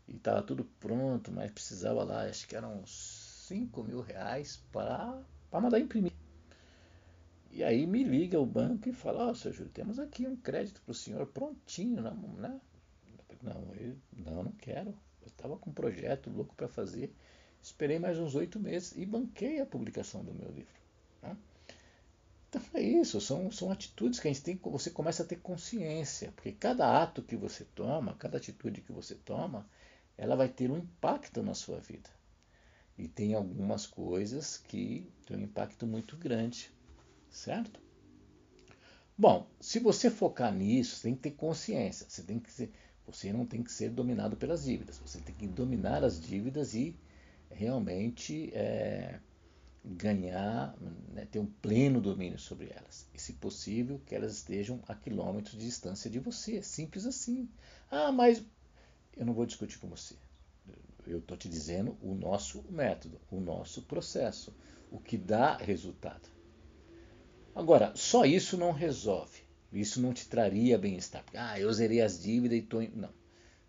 S1: e estava tudo pronto, mas precisava lá, acho que eram 5 mil reais para mandar imprimir. E aí me liga o banco e fala, ó, oh, seu Júlio, temos aqui um crédito para o senhor prontinho, né? Não, eu, não, não quero. Eu estava com um projeto louco para fazer. Esperei mais uns oito meses e banquei a publicação do meu livro. Né? Então é isso, são, são atitudes que a gente tem, você começa a ter consciência, porque cada ato que você toma, cada atitude que você toma, ela vai ter um impacto na sua vida. E tem algumas coisas que têm um impacto muito grande certo? Bom, se você focar nisso, você tem que ter consciência. Você, tem que ser, você não tem que ser dominado pelas dívidas. Você tem que dominar as dívidas e realmente é, ganhar, né, ter um pleno domínio sobre elas. E, se possível, que elas estejam a quilômetros de distância de você. Simples assim. Ah, mas eu não vou discutir com você. Eu estou te dizendo o nosso método, o nosso processo, o que dá resultado. Agora, só isso não resolve. Isso não te traria bem-estar. Ah, eu zerei as dívidas e estou. Não,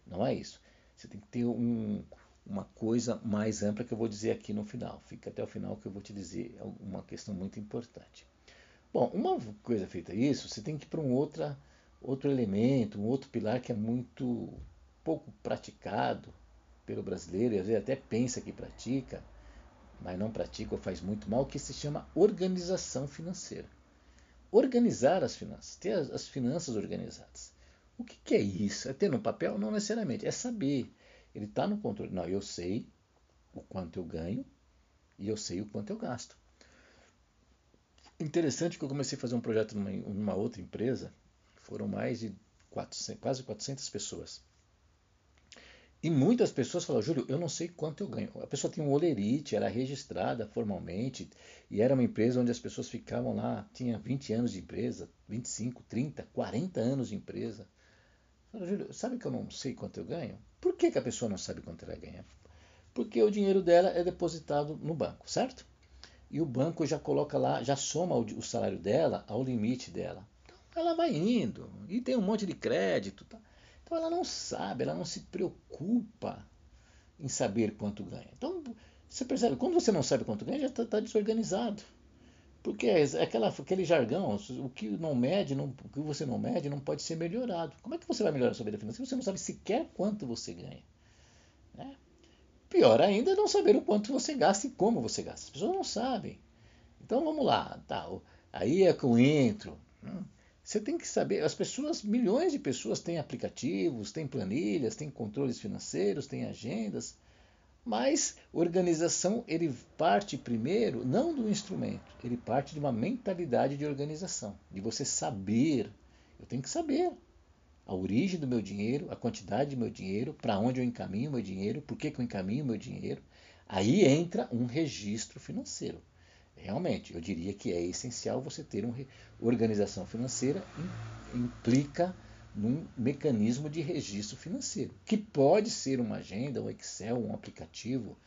S1: não é isso. Você tem que ter um, uma coisa mais ampla que eu vou dizer aqui no final. Fica até o final que eu vou te dizer uma questão muito importante. Bom, uma coisa feita isso, você tem que ir para um outra, outro elemento, um outro pilar que é muito pouco praticado pelo brasileiro, e às vezes até pensa que pratica, mas não pratica ou faz muito mal, que se chama organização financeira. Organizar as finanças, ter as, as finanças organizadas. O que, que é isso? É ter no papel? Não necessariamente, é saber ele está no controle. Não, eu sei o quanto eu ganho e eu sei o quanto eu gasto. Interessante que eu comecei a fazer um projeto numa, numa outra empresa, foram mais de 400, quase 400 pessoas. E muitas pessoas falam, Júlio, eu não sei quanto eu ganho. A pessoa tinha um olerite, era registrada formalmente, e era uma empresa onde as pessoas ficavam lá, tinha 20 anos de empresa, 25, 30, 40 anos de empresa. Fala, Júlio, sabe que eu não sei quanto eu ganho? Por que, que a pessoa não sabe quanto ela ganha? Porque o dinheiro dela é depositado no banco, certo? E o banco já coloca lá, já soma o, salário dela ao limite dela. Então ela vai indo e tem um monte de crédito. Tá? Então ela não sabe, ela não se preocupa em saber quanto ganha. Então você percebe, quando você não sabe quanto ganha, já está tá desorganizado. Porque é aquela, aquele jargão, o que não mede, não, o que você não mede não pode ser melhorado. Como é que você vai melhorar a sua vida financeira se você não sabe sequer quanto você ganha? Né? Pior ainda é não saber o quanto você gasta e como você gasta. As pessoas não sabem. Então vamos lá, tá, aí é que eu entro. Hum, você tem que saber, as pessoas, milhões de pessoas têm aplicativos, têm planilhas, têm controles financeiros, têm agendas. Mas organização ele parte primeiro não do instrumento, ele parte de uma mentalidade de organização, de você saber. Eu tenho que saber a origem do meu dinheiro, a quantidade do meu dinheiro, para onde eu encaminho meu dinheiro, por que, que eu encaminho meu dinheiro. Aí entra um registro financeiro. Realmente, eu diria que é essencial você ter uma organização financeira, implica num mecanismo de registro financeiro, que pode ser uma agenda, um Excel, um aplicativo,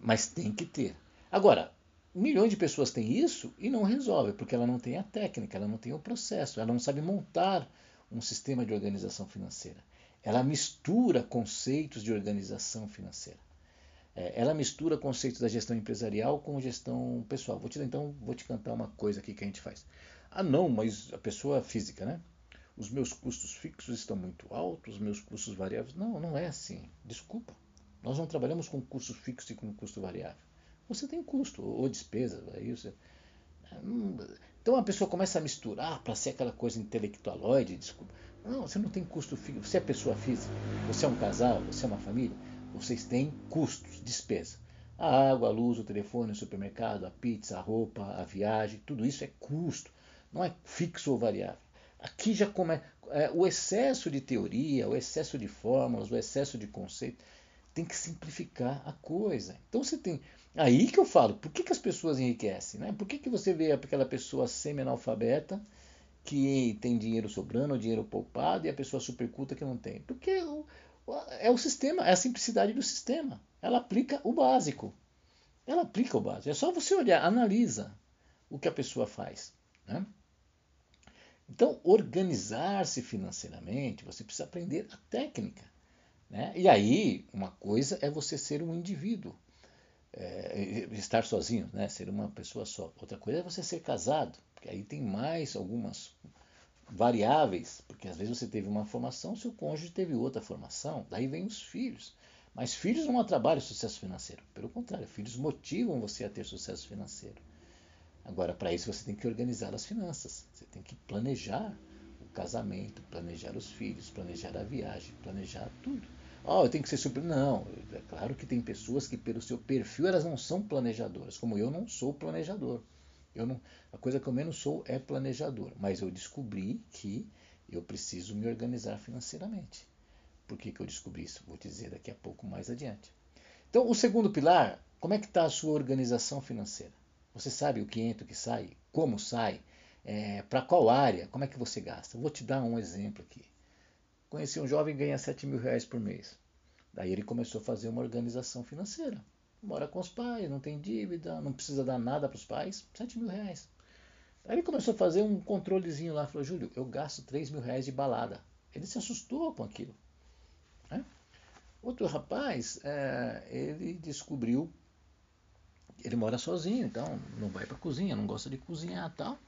S1: mas tem que ter. Agora, milhões de pessoas têm isso e não resolve, porque ela não tem a técnica, ela não tem o processo, ela não sabe montar um sistema de organização financeira. Ela mistura conceitos de organização financeira. É, ela mistura conceitos da gestão empresarial com gestão pessoal. Vou te então vou te cantar uma coisa aqui que a gente faz. Ah, não, mas a pessoa física, né? os meus custos fixos estão muito altos, os meus custos variáveis. Não, não é assim. Desculpa. Nós não trabalhamos com custo fixo e com custo variável. Você tem custo ou despesa. Aí você... Então a pessoa começa a misturar para ser aquela coisa intelectualoide. Desculpa. Não, você não tem custo fixo. Você é pessoa física, você é um casal, você é uma família. Vocês têm custos, despesa. A água, a luz, o telefone, o supermercado, a pizza, a roupa, a viagem, tudo isso é custo. Não é fixo ou variável. Aqui já começa. É, o excesso de teoria, o excesso de fórmulas, o excesso de conceito, tem que simplificar a coisa. Então você tem. Aí que eu falo, por que, que as pessoas enriquecem? Né? Por que, que você vê aquela pessoa semi-analfabeta que tem dinheiro sobrando, dinheiro poupado, e a pessoa super culta que não tem? Porque é o sistema, é a simplicidade do sistema. Ela aplica o básico. Ela aplica o básico. É só você olhar, analisa o que a pessoa faz. Né? Então, organizar-se financeiramente, você precisa aprender a técnica. Né? E aí, uma coisa é você ser um indivíduo, é, estar sozinho, né? ser uma pessoa só. Outra coisa é você ser casado, porque aí tem mais algumas variáveis, porque às vezes você teve uma formação, seu cônjuge teve outra formação, daí vem os filhos. Mas filhos não atrapalham o sucesso financeiro, pelo contrário, filhos motivam você a ter sucesso financeiro. Agora, para isso você tem que organizar as finanças. Você tem que planejar o casamento, planejar os filhos, planejar a viagem, planejar tudo. Oh, eu tenho que ser super. Não, é claro que tem pessoas que, pelo seu perfil, elas não são planejadoras, como eu não sou planejador. Eu não, a coisa que eu menos sou é planejador, mas eu descobri que eu preciso me organizar financeiramente. Por que, que eu descobri isso? Vou dizer daqui a pouco mais adiante. Então, o segundo pilar, como é que está a sua organização financeira? Você sabe o que entra, o que sai, como sai, é, para qual área, como é que você gasta. Vou te dar um exemplo aqui. conheci um jovem que ganha 7 mil reais por mês. Daí ele começou a fazer uma organização financeira. Mora com os pais, não tem dívida, não precisa dar nada para os pais, 7 mil reais. Aí ele começou a fazer um controlezinho lá, falou, Júlio, eu gasto 3 mil reais de balada. Ele se assustou com aquilo. Né? Outro rapaz, é, ele descobriu, ele mora sozinho, então não vai para cozinha, não gosta de cozinhar tal.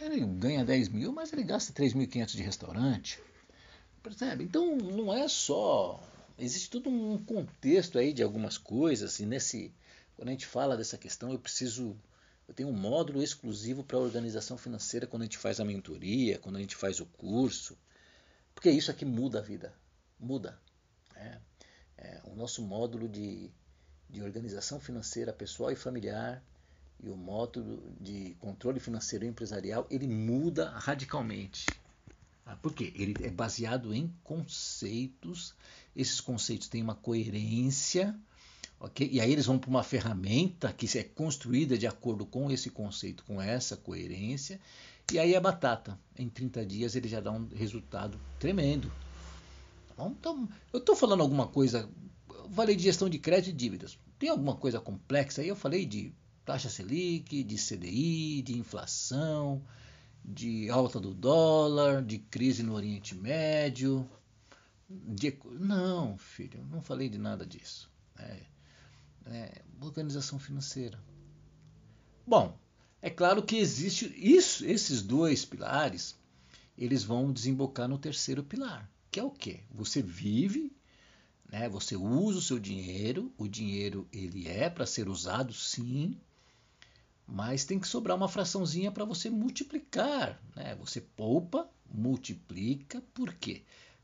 S1: Ele ganha 10 mil, mas ele gasta 3.500 de restaurante. Percebe? Então não é só. Existe todo um contexto aí de algumas coisas, e nesse. Quando a gente fala dessa questão, eu preciso. Eu tenho um módulo exclusivo para organização financeira quando a gente faz a mentoria, quando a gente faz o curso. Porque isso aqui muda a vida. Muda. É, é, o nosso módulo de, de organização financeira pessoal e familiar e o módulo de controle financeiro empresarial ele muda radicalmente. Ah, por quê? Ele é baseado em conceitos. Esses conceitos têm uma coerência, ok? E aí eles vão para uma ferramenta que é construída de acordo com esse conceito, com essa coerência. E aí é batata. Em 30 dias ele já dá um resultado tremendo. Tá então, eu estou falando alguma coisa. Eu falei de gestão de crédito e dívidas. Tem alguma coisa complexa aí? Eu falei de taxa Selic, de CDI, de inflação, de alta do dólar, de crise no Oriente Médio. De... Não, filho, não falei de nada disso. É, é, organização financeira. Bom, é claro que existe isso, esses dois pilares, eles vão desembocar no terceiro pilar, que é o quê? Você vive, né? Você usa o seu dinheiro, o dinheiro ele é para ser usado, sim, mas tem que sobrar uma fraçãozinha para você multiplicar. Né? Você poupa, multiplica, por quê?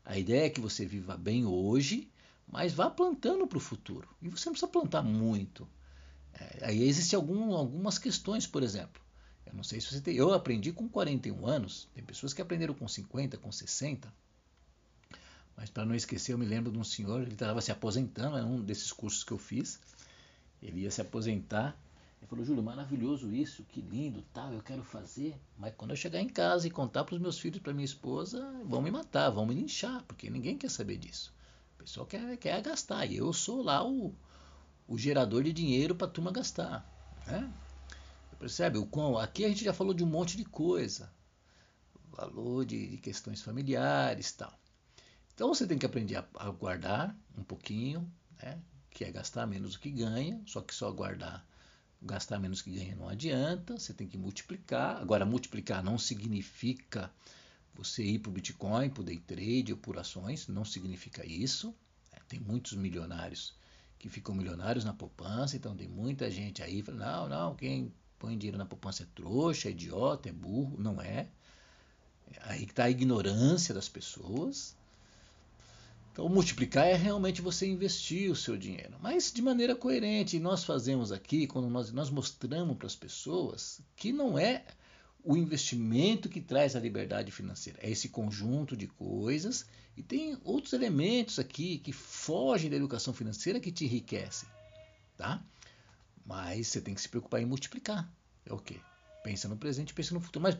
S1: A ideia é que você viva bem hoje, mas vá plantando para o futuro. E você não precisa plantar muito. É, aí existem algum, algumas questões, por exemplo. Eu não sei se você tem. Eu aprendi com 41 anos, tem pessoas que aprenderam com 50, com 60. Mas para não esquecer, eu me lembro de um senhor, ele estava se aposentando, era um desses cursos que eu fiz. Ele ia se aposentar ele falou, Júlio, maravilhoso isso, que lindo, tal, eu quero fazer. Mas quando eu chegar em casa e contar para os meus filhos, para minha esposa, vão me matar, vão me linchar, porque ninguém quer saber disso. O pessoal quer, quer gastar. E eu sou lá o, o gerador de dinheiro para a turma gastar. Né? Percebe? O quão, aqui a gente já falou de um monte de coisa. Valor de, de questões familiares tal. Então você tem que aprender a, a guardar um pouquinho, né? que é gastar menos do que ganha, só que só guardar gastar menos que ganha não adianta, você tem que multiplicar. Agora, multiplicar não significa você ir para o Bitcoin, para o day trade ou por ações, não significa isso. É, tem muitos milionários que ficam milionários na poupança, então tem muita gente aí falando, não, não, quem põe dinheiro na poupança é trouxa, é idiota, é burro. Não é. Aí está a ignorância das pessoas. Então, multiplicar é realmente você investir o seu dinheiro, mas de maneira coerente. Nós fazemos aqui, quando nós, nós mostramos para as pessoas que não é o investimento que traz a liberdade financeira, é esse conjunto de coisas e tem outros elementos aqui que fogem da educação financeira que te enriquecem, tá? Mas você tem que se preocupar em multiplicar. É o quê? Pensa no presente, pensa no futuro. Mas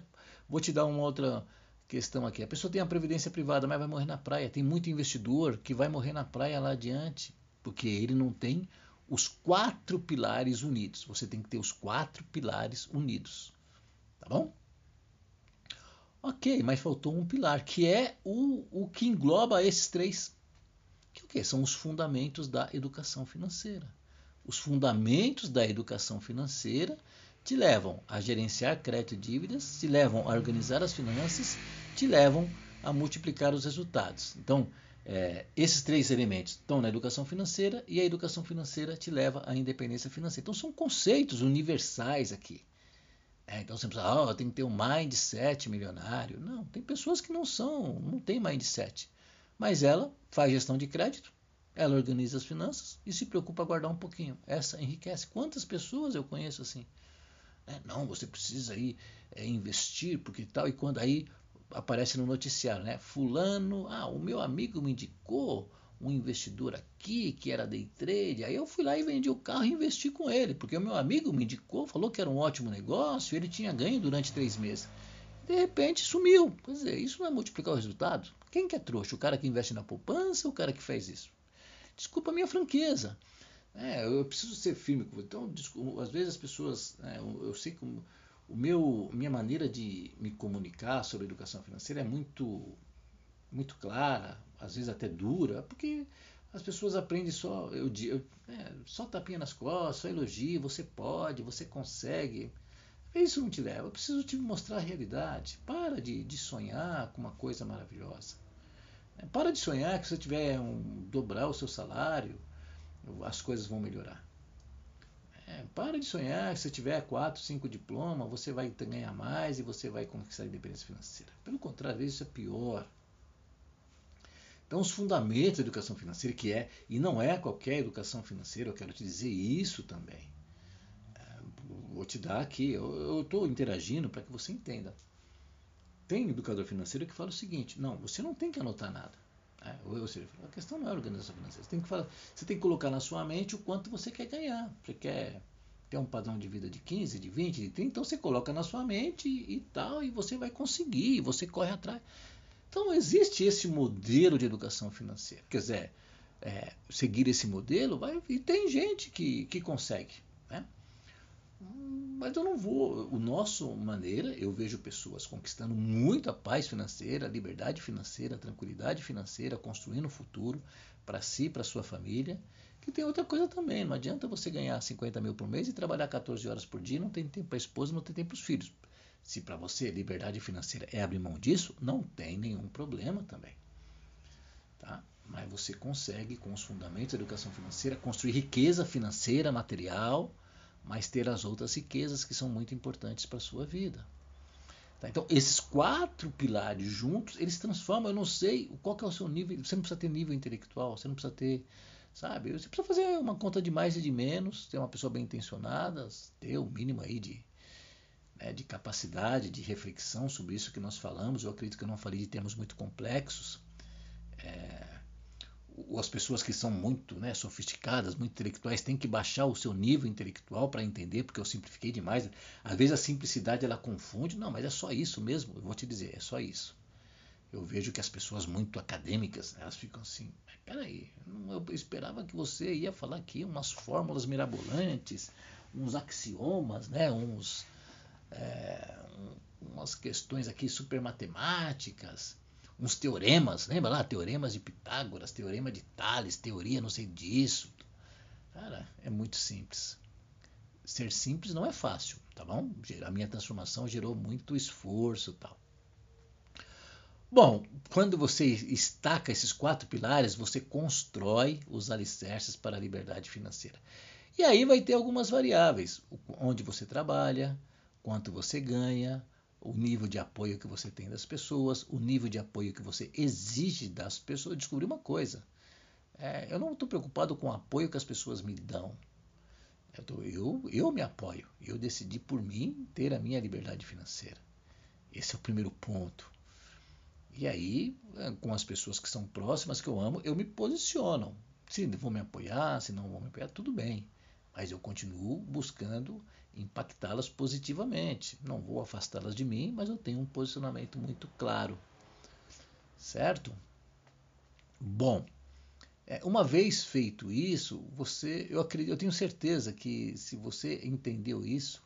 S1: vou te dar uma outra questão aqui. A pessoa tem a previdência privada, mas vai morrer na praia. Tem muito investidor que vai morrer na praia lá adiante, porque ele não tem os quatro pilares unidos. Você tem que ter os quatro pilares unidos. Tá bom? Ok, mas faltou um pilar, que é o, o que engloba esses três. Que o que? São os fundamentos da educação financeira. Os fundamentos da educação financeira te levam a gerenciar crédito e dívidas, te levam a organizar as finanças, te levam a multiplicar os resultados. Então, é, esses três elementos estão na educação financeira e a educação financeira te leva à independência financeira. Então, são conceitos universais aqui. É, então, você pensa, oh, tem que ter um mindset milionário. Não, tem pessoas que não são, não tem mindset. Mas ela faz gestão de crédito, ela organiza as finanças e se preocupa a guardar um pouquinho. Essa enriquece. Quantas pessoas eu conheço assim? É, não, você precisa aí é, investir, porque tal, e quando aí aparece no noticiário, né? Fulano, ah, o meu amigo me indicou um investidor aqui que era day trade, aí eu fui lá e vendi o carro e investi com ele, porque o meu amigo me indicou, falou que era um ótimo negócio, ele tinha ganho durante três meses. de repente sumiu. Quer dizer, isso não é multiplicar o resultado? Quem que é trouxa? O cara que investe na poupança ou o cara que fez isso? Desculpa a minha franqueza. É, eu preciso ser firme com você. Então, às vezes as pessoas. É, eu, eu, sei que o, meu, minha maneira de me comunicar sobre educação financeira é muito, muito clara, às vezes até dura, porque as pessoas aprendem só, eu, eu é, só tapinha nas costas, só elogio, você pode, você consegue. Isso não te leva. Eu preciso te mostrar a realidade. Para de, de sonhar com uma coisa maravilhosa. Para de sonhar que se você tiver um, dobrar o seu salário, as coisas vão melhorar. É, para de sonhar se você tiver quatro, cinco diplomas, você vai ganhar mais e você vai conquistar a independência financeira. Pelo contrário, isso é pior. Então, os fundamentos da educação financeira, que é, e não é qualquer educação financeira, eu quero te dizer isso também vou te dar aqui, eu estou interagindo para que você entenda. Tem educador financeiro que fala o seguinte: não, você não tem que anotar nada. É, ou seja, a questão não é a organização financeira. Você tem, que falar, você tem que colocar na sua mente o quanto você quer ganhar. Você quer ter um padrão de vida de 15, de 20, de 30, então você coloca na sua mente e, e tal, e você vai conseguir, você corre atrás. Então existe esse modelo de educação financeira. Quer dizer, é, seguir esse modelo, vai, e tem gente que, que consegue. Mas eu não vou. O nosso maneira, eu vejo pessoas conquistando muita paz financeira, liberdade financeira, tranquilidade financeira, construindo um futuro para si, para sua família. Que tem outra coisa também. Não adianta você ganhar 50 mil por mês e trabalhar 14 horas por dia, não tem tempo para a esposa, não tem tempo para os filhos. Se para você liberdade financeira é abrir mão disso, não tem nenhum problema também. Tá? Mas você consegue, com os fundamentos da educação financeira, construir riqueza financeira, material mas ter as outras riquezas que são muito importantes para a sua vida. Tá? Então, esses quatro pilares juntos, eles transformam. Eu não sei qual é o seu nível. Você não precisa ter nível intelectual, você não precisa ter. Sabe? Você precisa fazer uma conta de mais e de menos, ter uma pessoa bem intencionada, ter o mínimo aí de, né, de capacidade de reflexão sobre isso que nós falamos. Eu acredito que eu não falei de termos muito complexos. É, as pessoas que são muito né, sofisticadas, muito intelectuais, têm que baixar o seu nível intelectual para entender, porque eu simplifiquei demais. Às vezes a simplicidade ela confunde, não, mas é só isso mesmo, eu vou te dizer, é só isso. Eu vejo que as pessoas muito acadêmicas, elas ficam assim, peraí, eu esperava que você ia falar aqui umas fórmulas mirabolantes, uns axiomas, né, uns, é, umas questões aqui super matemáticas uns teoremas, lembra lá? Teoremas de Pitágoras, teorema de Tales, teoria não sei disso. Cara, é muito simples. Ser simples não é fácil, tá bom? A minha transformação gerou muito esforço tal. Bom, quando você estaca esses quatro pilares, você constrói os alicerces para a liberdade financeira. E aí vai ter algumas variáveis: onde você trabalha, quanto você ganha, o nível de apoio que você tem das pessoas, o nível de apoio que você exige das pessoas. Descobri uma coisa. É, eu não estou preocupado com o apoio que as pessoas me dão. Eu, tô, eu, eu me apoio. Eu decidi por mim ter a minha liberdade financeira. Esse é o primeiro ponto. E aí, é, com as pessoas que são próximas, que eu amo, eu me posiciono. Se vão me apoiar, se não vão me apoiar, tudo bem. Mas eu continuo buscando impactá-las positivamente. Não vou afastá-las de mim, mas eu tenho um posicionamento muito claro. Certo? Bom, é, uma vez feito isso, você, eu acredito, eu tenho certeza que se você entendeu isso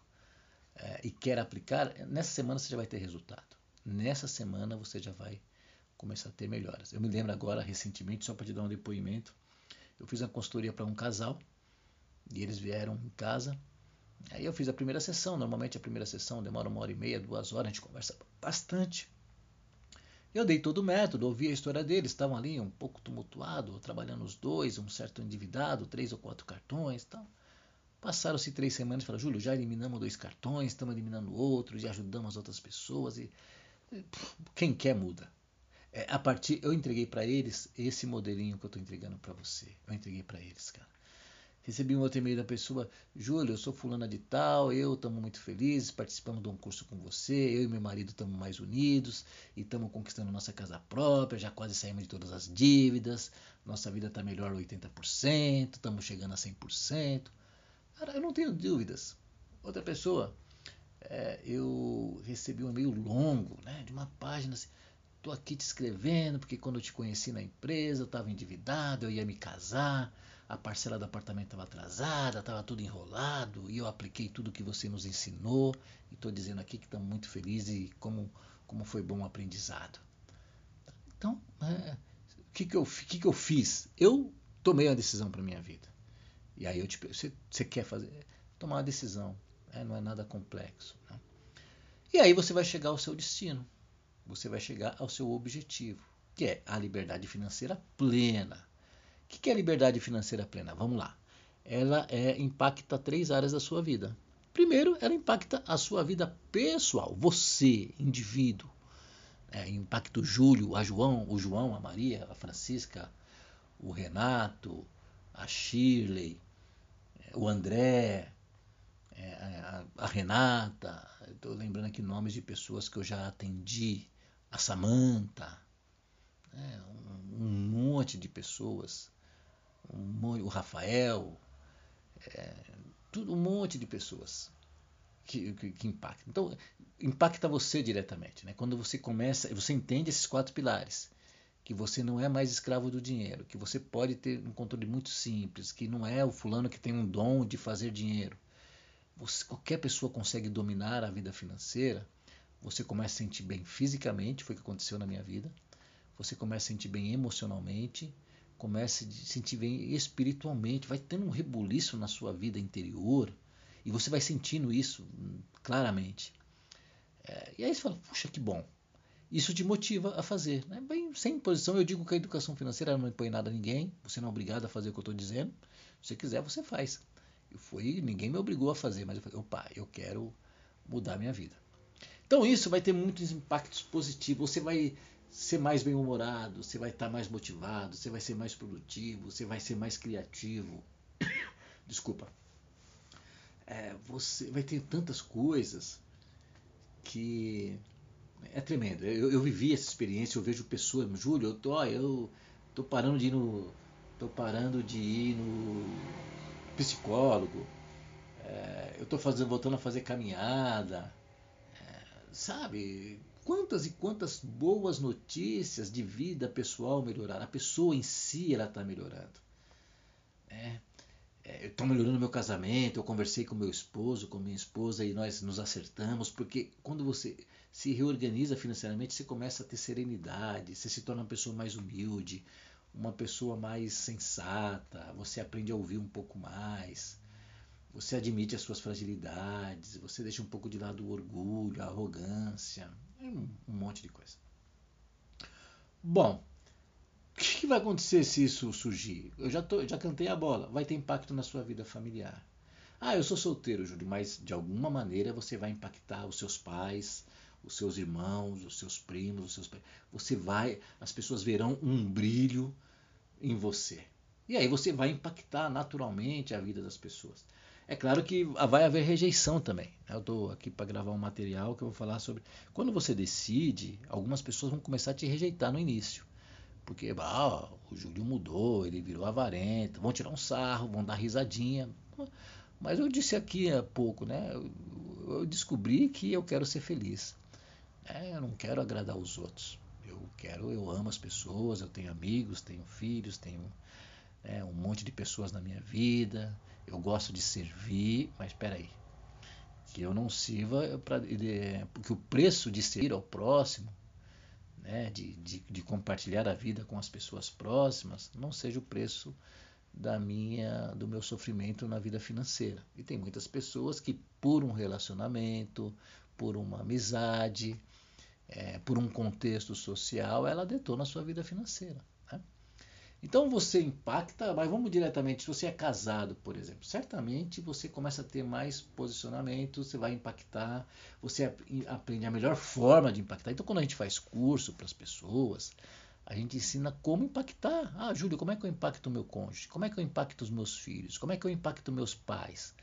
S1: é, e quer aplicar, nessa semana você já vai ter resultado. Nessa semana você já vai começar a ter melhoras. Eu me lembro agora, recentemente, só para te dar um depoimento, eu fiz uma consultoria para um casal e eles vieram em casa Aí eu fiz a primeira sessão. Normalmente a primeira sessão demora uma hora e meia, duas horas, a gente conversa bastante. Eu dei todo o método, ouvi a história deles, estavam ali um pouco tumultuados, trabalhando os dois, um certo endividado, três ou quatro cartões tal. Passaram-se três semanas e falaram, Júlio, já eliminamos dois cartões, estamos eliminando outros, e ajudamos as outras pessoas. E, quem quer muda. É, a partir, eu entreguei para eles esse modelinho que eu estou entregando para você. Eu entreguei para eles, cara. Recebi um outro e-mail da pessoa, Júlio, eu sou fulana de tal, eu estamos muito felizes, participamos de um curso com você, eu e meu marido estamos mais unidos e estamos conquistando nossa casa própria, já quase saímos de todas as dívidas, nossa vida está melhor 80%, estamos chegando a 100%. Cara, eu não tenho dúvidas. Outra pessoa, é, eu recebi um e-mail longo, né, de uma página assim, Estou aqui te escrevendo porque quando eu te conheci na empresa eu estava endividado, eu ia me casar, a parcela do apartamento estava atrasada, estava tudo enrolado e eu apliquei tudo que você nos ensinou e estou dizendo aqui que estamos muito felizes e como, como foi bom o aprendizado. Então, é, o que, que, eu, que, que eu fiz? Eu tomei uma decisão para minha vida. E aí eu te você, você quer fazer? Tomar uma decisão. É, não é nada complexo. Né? E aí você vai chegar ao seu destino você vai chegar ao seu objetivo, que é a liberdade financeira plena. O que é liberdade financeira plena? Vamos lá. Ela é, impacta três áreas da sua vida. Primeiro, ela impacta a sua vida pessoal, você, indivíduo. É, impacta o Júlio, a João, o João, a Maria, a Francisca, o Renato, a Shirley, é, o André, é, a Renata. Estou lembrando aqui nomes de pessoas que eu já atendi a Samanta, né, um, monte de pessoas, um, o Rafael, é, tudo, um monte de pessoas que, que, que impactam. Então, impacta você diretamente. Né? Quando você começa, você entende esses quatro pilares que você não é mais escravo do dinheiro, que você pode ter um controle muito simples, que não é o fulano que tem um dom de fazer dinheiro. Você, qualquer pessoa consegue dominar a vida financeira você começa a sentir bem fisicamente, foi o que aconteceu na minha vida. Você começa a sentir bem emocionalmente, começa a sentir bem espiritualmente, vai tendo um rebuliço na sua vida interior e você vai sentindo isso hum, claramente. É, e aí você fala, puxa, que bom. Isso te motiva a fazer. Né? Bem, sem imposição, eu digo que a educação financeira não impõe nada a ninguém, você não é obrigado a fazer o que eu estou dizendo. Se você quiser, você faz. Eu fui, ninguém me obrigou a fazer, mas eu falei, opa, eu quero mudar minha vida. Então isso vai ter muitos impactos positivos. Você vai ser mais bem-humorado, você vai estar mais motivado, você vai ser mais produtivo, você vai ser mais criativo. Desculpa. É, você vai ter tantas coisas que é tremendo. Eu, eu, vivi essa experiência, eu vejo pessoas, Júlio, eu tô, eu tô parando de ir no, tô parando de ir no psicólogo. É, eu tô fazendo, voltando a fazer caminhada sabe, quantas e quantas boas notícias de vida pessoal melhoraram. A pessoa em si ela está melhorando. É, é, eu estou melhorando meu casamento, eu conversei com meu esposo, com minha esposa e nós nos acertamos, porque quando você se reorganiza financeiramente, você começa a ter serenidade, você se torna uma pessoa mais humilde, uma pessoa mais sensata, você aprende a ouvir um pouco mais. Você admite as suas fragilidades, você deixa um pouco de lado o orgulho, a arrogância, um, monte de coisa. Bom, o que vai acontecer se isso surgir? Eu já, tô, já cantei a bola. Vai ter impacto na sua vida familiar. Ah, eu sou solteiro, Júlio, mas de alguma maneira você vai impactar os seus pais, os seus irmãos, os seus primos, os seus Você vai, as pessoas verão um brilho em você. E aí você vai impactar naturalmente a vida das pessoas. É claro que vai haver rejeição também. Eu estou aqui para gravar um material que eu vou falar sobre. Quando você decide, algumas pessoas vão começar a te rejeitar no início. Porque ah, o Júlio mudou, ele virou avarento, vão tirar um sarro, vão dar risadinha. Mas eu disse aqui há pouco, né? Eu descobri que eu quero ser feliz. É, eu não quero agradar os outros. Eu quero, eu amo as pessoas, eu tenho amigos, tenho filhos, tenho é, um monte de pessoas na minha vida eu gosto de servir, mas espera aí. Que eu não sirva para porque o preço de servir ao próximo, né, de, de, de compartilhar a vida com as pessoas próximas, não seja o preço da minha do meu sofrimento na vida financeira. E tem muitas pessoas que por um relacionamento, por uma amizade, é, por um contexto social, ela detona a sua vida financeira. Então você impacta, mas vamos diretamente, se você é casado, por exemplo, certamente você começa a ter mais posicionamento, você vai impactar, você aprende a melhor forma de impactar. Então quando a gente faz curso para as pessoas, a gente ensina como impactar. Ah, Júlio, como é que eu impacto o meu cônjuge? Como é que eu impacto os meus filhos? Como é que eu impacto meus pais?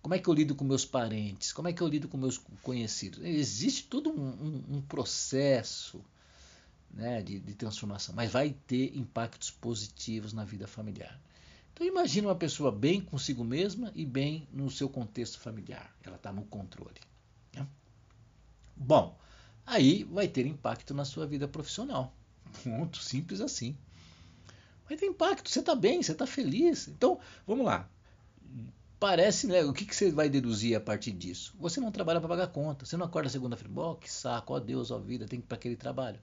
S1: Como é que eu lido com meus parentes? Como é que eu lido com meus conhecidos? Existe todo um, um, um processo né, de, de transformação, mas vai ter impactos positivos na vida familiar. Então imagine uma pessoa bem consigo mesma e bem no seu contexto familiar. Ela está no controle. Né? Bom, aí vai ter impacto na sua vida profissional. Ponto, simples assim. Vai ter impacto, você está bem, você está feliz. Então, vamos lá. Parece, né? O que, que você vai deduzir a partir disso? Você não trabalha para pagar conta. Você não acorda segunda-feira, oh, que saco, ó Deus, ó vida, tem que ir para aquele trabalho.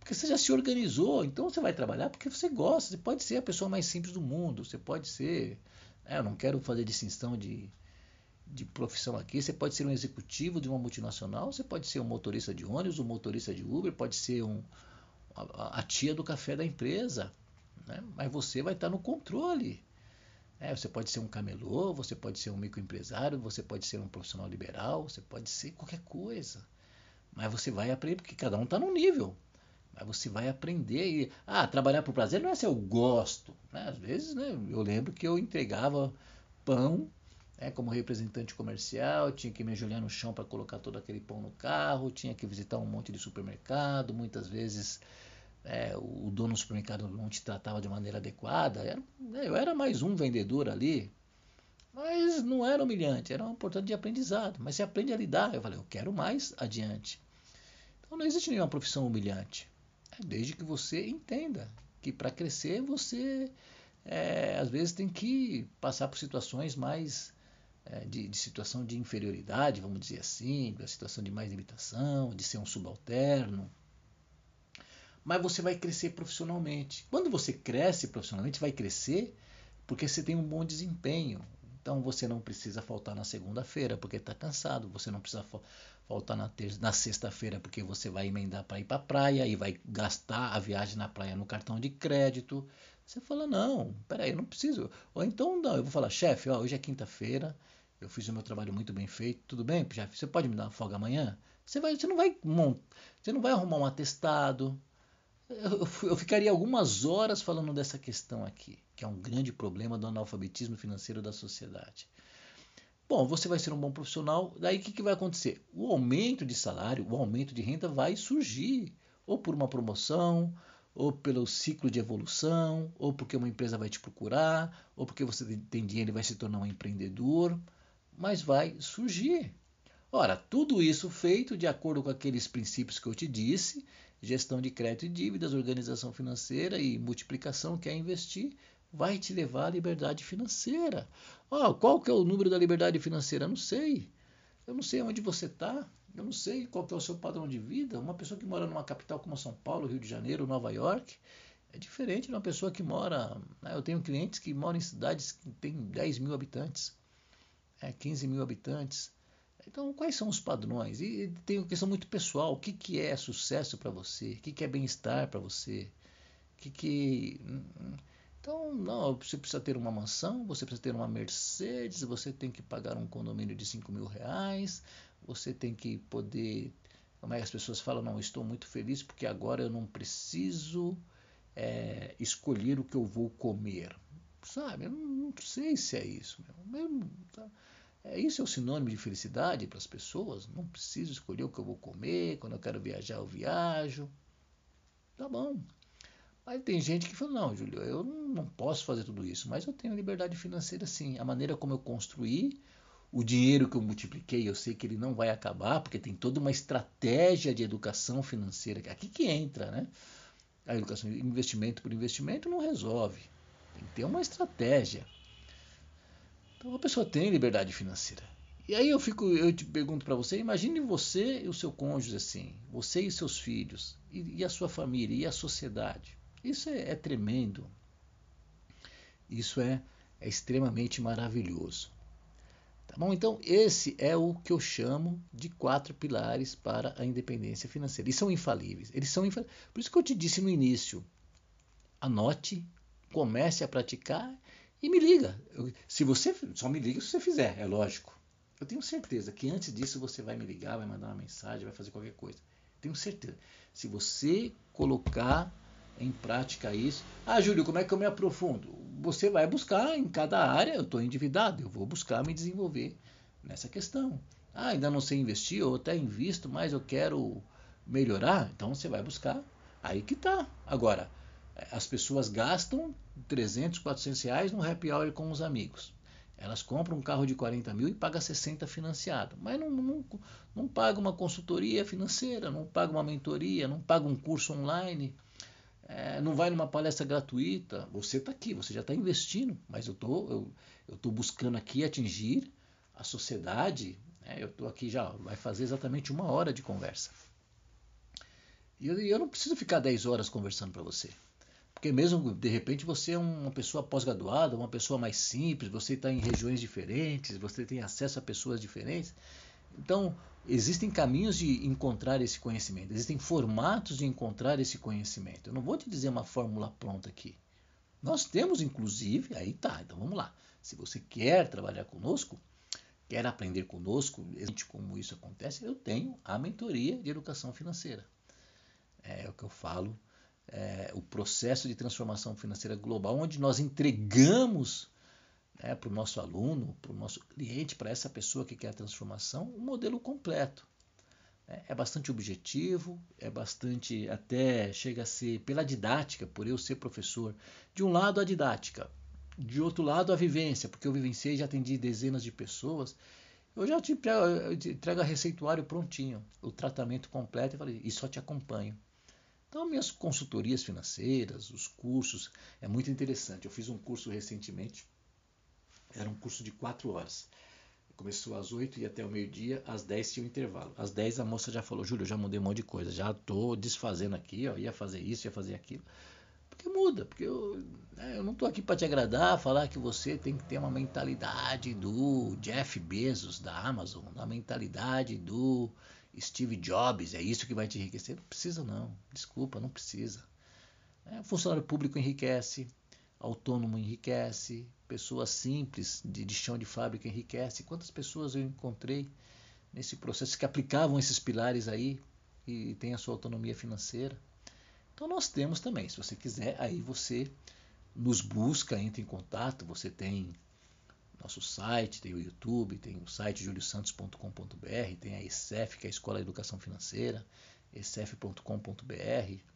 S1: Porque você já se organizou, então você vai trabalhar porque você gosta. Você pode ser a pessoa mais simples do mundo, você pode ser. É, eu não quero fazer distinção de, de profissão aqui. Você pode ser um executivo de uma multinacional, você pode ser um motorista de ônibus, um motorista de Uber, pode ser um, a, a tia do café da empresa. Né? Mas você vai estar no controle. É, você pode ser um camelô, você pode ser um microempresário, você pode ser um profissional liberal, você pode ser qualquer coisa. Mas você vai aprender, porque cada um está num nível. Mas você vai aprender e. Ah, trabalhar por prazer não é se eu gosto. Né? Às vezes, né, eu lembro que eu entregava pão né, como representante comercial, tinha que me ajoelhar no chão para colocar todo aquele pão no carro, tinha que visitar um monte de supermercado, muitas vezes é, o dono do supermercado não te tratava de maneira adequada. Era, né, eu era mais um vendedor ali, mas não era humilhante, era uma oportunidade de aprendizado. Mas você aprende a lidar. Eu falei, eu quero mais adiante. Então não existe nenhuma profissão humilhante, desde que você entenda que para crescer você é, às vezes tem que passar por situações mais é, de, de, situação de inferioridade, vamos dizer assim, da situação de mais limitação, de ser um subalterno mas você vai crescer profissionalmente. Quando você cresce profissionalmente, vai crescer porque você tem um bom desempenho. Então você não precisa faltar na segunda-feira porque está cansado. Você não precisa faltar na, na sexta-feira porque você vai emendar para ir para a praia e vai gastar a viagem na praia no cartão de crédito. Você fala, não, peraí, eu não preciso. Ou então, não, eu vou falar, chefe, hoje é quinta-feira, eu fiz o meu trabalho muito bem feito, tudo bem, chefe, você pode me dar uma folga amanhã? Você, vai, você, não vai, você não vai arrumar um atestado, eu, ficaria algumas horas falando dessa questão aqui, que é um grande problema do analfabetismo financeiro da sociedade. Bom, você vai ser um bom profissional, daí o que, que vai acontecer? O aumento de salário, o aumento de renda vai surgir, ou por uma promoção, ou pelo ciclo de evolução, ou porque uma empresa vai te procurar, ou porque você tem dinheiro e vai se tornar um empreendedor, mas vai surgir. Ora, tudo isso feito de acordo com aqueles princípios que eu te disse gestão de crédito e dívidas, organização financeira e multiplicação, quer investir, vai te levar à liberdade financeira. Oh, qual que é o número da liberdade financeira? Eu não sei. Eu não sei onde você está. Eu não sei qual que é o seu padrão de vida. Uma pessoa que mora numa capital como São Paulo, Rio de Janeiro, Nova York, é diferente de uma pessoa que mora. Né? Eu tenho clientes que moram em cidades que têm 10 mil habitantes, é, 15 mil habitantes. Então, quais são os padrões? E tem uma questão muito pessoal. O que, que é sucesso para você? O que, que é bem-estar para você? O que, que. Então, não, você precisa ter uma mansão, você precisa ter uma Mercedes, você tem que pagar um condomínio de 5 mil reais, você tem que poder. Como é que as pessoas falam? Não, estou muito feliz porque agora eu não preciso é, escolher o que eu vou comer. Sabe? Eu não, não sei se é isso. Tá? É, isso é o sinônimo de felicidade para as pessoas. Não preciso escolher o que eu vou comer, quando eu quero viajar, eu viajo. Tá bom. Tem gente que fala, não, Júlio, eu não posso fazer tudo isso, mas eu tenho liberdade financeira sim. A maneira como eu construí, o dinheiro que eu multipliquei, eu sei que ele não vai acabar, porque tem toda uma estratégia de educação financeira. Aqui que entra, né? A educação, investimento por investimento não resolve. Tem que ter uma estratégia. Então a pessoa tem liberdade financeira. E aí eu fico, eu te pergunto para você, imagine você e o seu cônjuge assim, você e seus filhos, e, e a sua família, e a sociedade. Isso é, é tremendo. Isso é, é extremamente maravilhoso. Tá bom? Então, esse é o que eu chamo de quatro pilares para a independência financeira. Eles são infalíveis. Eles são infalíveis. Por isso que eu te disse no início: anote, comece a praticar e me liga. Eu, se você só me liga se você fizer, é lógico. Eu tenho certeza que antes disso você vai me ligar, vai mandar uma mensagem, vai fazer qualquer coisa. Tenho certeza. Se você colocar em prática isso, ah, Júlio, como é que eu me aprofundo? Você vai buscar em cada área, eu estou endividado, eu vou buscar me desenvolver nessa questão. Ah, ainda não sei investir, ou até invisto, mas eu quero melhorar, então você vai buscar. Aí que tá. Agora, as pessoas gastam 300, 400 reais no happy hour com os amigos. Elas compram um carro de 40 mil e pagam 60 financiado, mas não, não, não paga uma consultoria financeira, não paga uma mentoria, não paga um curso online, é, não vai numa palestra gratuita. Você está aqui, você já está investindo, mas eu tô, eu, estou buscando aqui atingir a sociedade. Né? Eu estou aqui já, vai fazer exatamente uma hora de conversa. E eu, eu não preciso ficar 10 horas conversando para você. Porque mesmo de repente você é uma pessoa pós-graduada, uma pessoa mais simples, você está em regiões diferentes, você tem acesso a pessoas diferentes. Então, existem caminhos de encontrar esse conhecimento, existem formatos de encontrar esse conhecimento. Eu não vou te dizer uma fórmula pronta aqui. Nós temos, inclusive, aí tá, então vamos lá. Se você quer trabalhar conosco, quer aprender conosco, como isso acontece, eu tenho a mentoria de educação financeira. É o que eu falo é, o processo de transformação financeira global, onde nós entregamos né, para o nosso aluno, para o nosso cliente, para essa pessoa que quer a transformação, um modelo completo. É, é bastante objetivo, é bastante, até chega a ser pela didática, por eu ser professor. De um lado, a didática, de outro lado, a vivência, porque eu vivenciei já atendi dezenas de pessoas. Eu já te entrego a receituário prontinho, o tratamento completo e falei, e só te acompanho. Então, minhas consultorias financeiras, os cursos, é muito interessante. Eu fiz um curso recentemente, era um curso de quatro horas. Começou às 8 e até o meio-dia, às 10 tinha um intervalo. Às 10 a moça já falou, Júlio, já mudei um monte de coisa, já estou desfazendo aqui, ó, ia fazer isso, ia fazer aquilo. Porque muda, porque eu, né, eu não estou aqui para te agradar, falar que você tem que ter uma mentalidade do Jeff Bezos da Amazon, uma mentalidade do Steve Jobs, é isso que vai te enriquecer. Não precisa, não. Desculpa, não precisa. É, funcionário público enriquece, autônomo enriquece, pessoas simples de, de chão de fábrica enriquece. Quantas pessoas eu encontrei nesse processo que aplicavam esses pilares aí e tem a sua autonomia financeira? Então nós temos também, se você quiser, aí você nos busca, entra em contato, você tem nosso site, tem o YouTube, tem o site juliosantos.com.br, tem a ECEF, que é a Escola de Educação Financeira, ecef.com.br.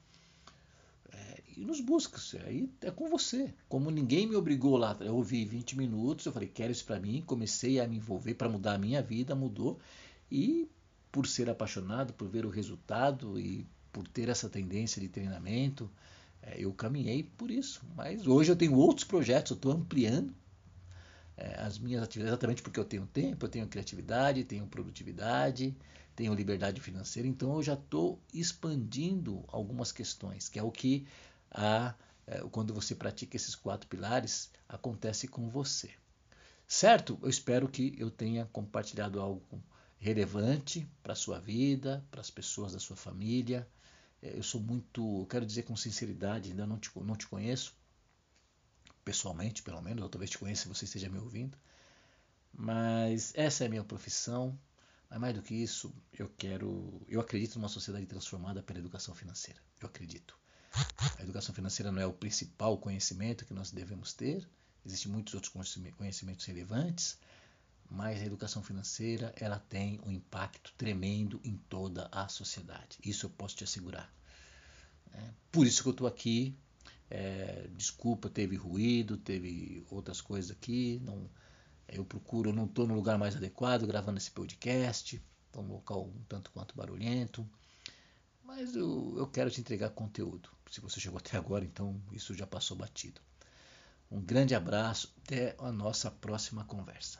S1: É, e nos busca, aí é com você. Como ninguém me obrigou lá, eu ouvi 20 minutos, eu falei, quero isso para mim, comecei a me envolver para mudar a minha vida, mudou. E por ser apaixonado, por ver o resultado e por ter essa tendência de treinamento, é, eu caminhei por isso. Mas hoje eu tenho outros projetos, eu estou ampliando é, as minhas atividades, exatamente porque eu tenho tempo, eu tenho criatividade, tenho produtividade, tenho liberdade financeira, então eu já estou expandindo algumas questões, que é o que a, é, quando você pratica esses quatro pilares acontece com você. Certo? Eu espero que eu tenha compartilhado algo relevante para a sua vida, para as pessoas da sua família. É, eu sou muito, quero dizer com sinceridade, ainda não te, não te conheço, pessoalmente, pelo menos, ou talvez te conheça se você esteja me ouvindo. Mas essa é a minha profissão. Mas mais do que isso, eu quero, eu acredito numa sociedade transformada pela educação financeira. Eu acredito. A educação financeira não é o principal conhecimento que nós devemos ter. Existem muitos outros conhecimentos relevantes, mas a educação financeira ela tem um impacto tremendo em toda a sociedade. Isso eu posso te assegurar. É, por isso que eu estou aqui é, desculpa, teve ruído, teve outras coisas aqui. Não, eu procuro, não estou no lugar mais adequado gravando esse podcast. Estou num local um tanto quanto barulhento. Mas eu, eu quero te entregar conteúdo. Se você chegou até agora, então isso já passou batido. Um grande abraço, até a nossa próxima conversa.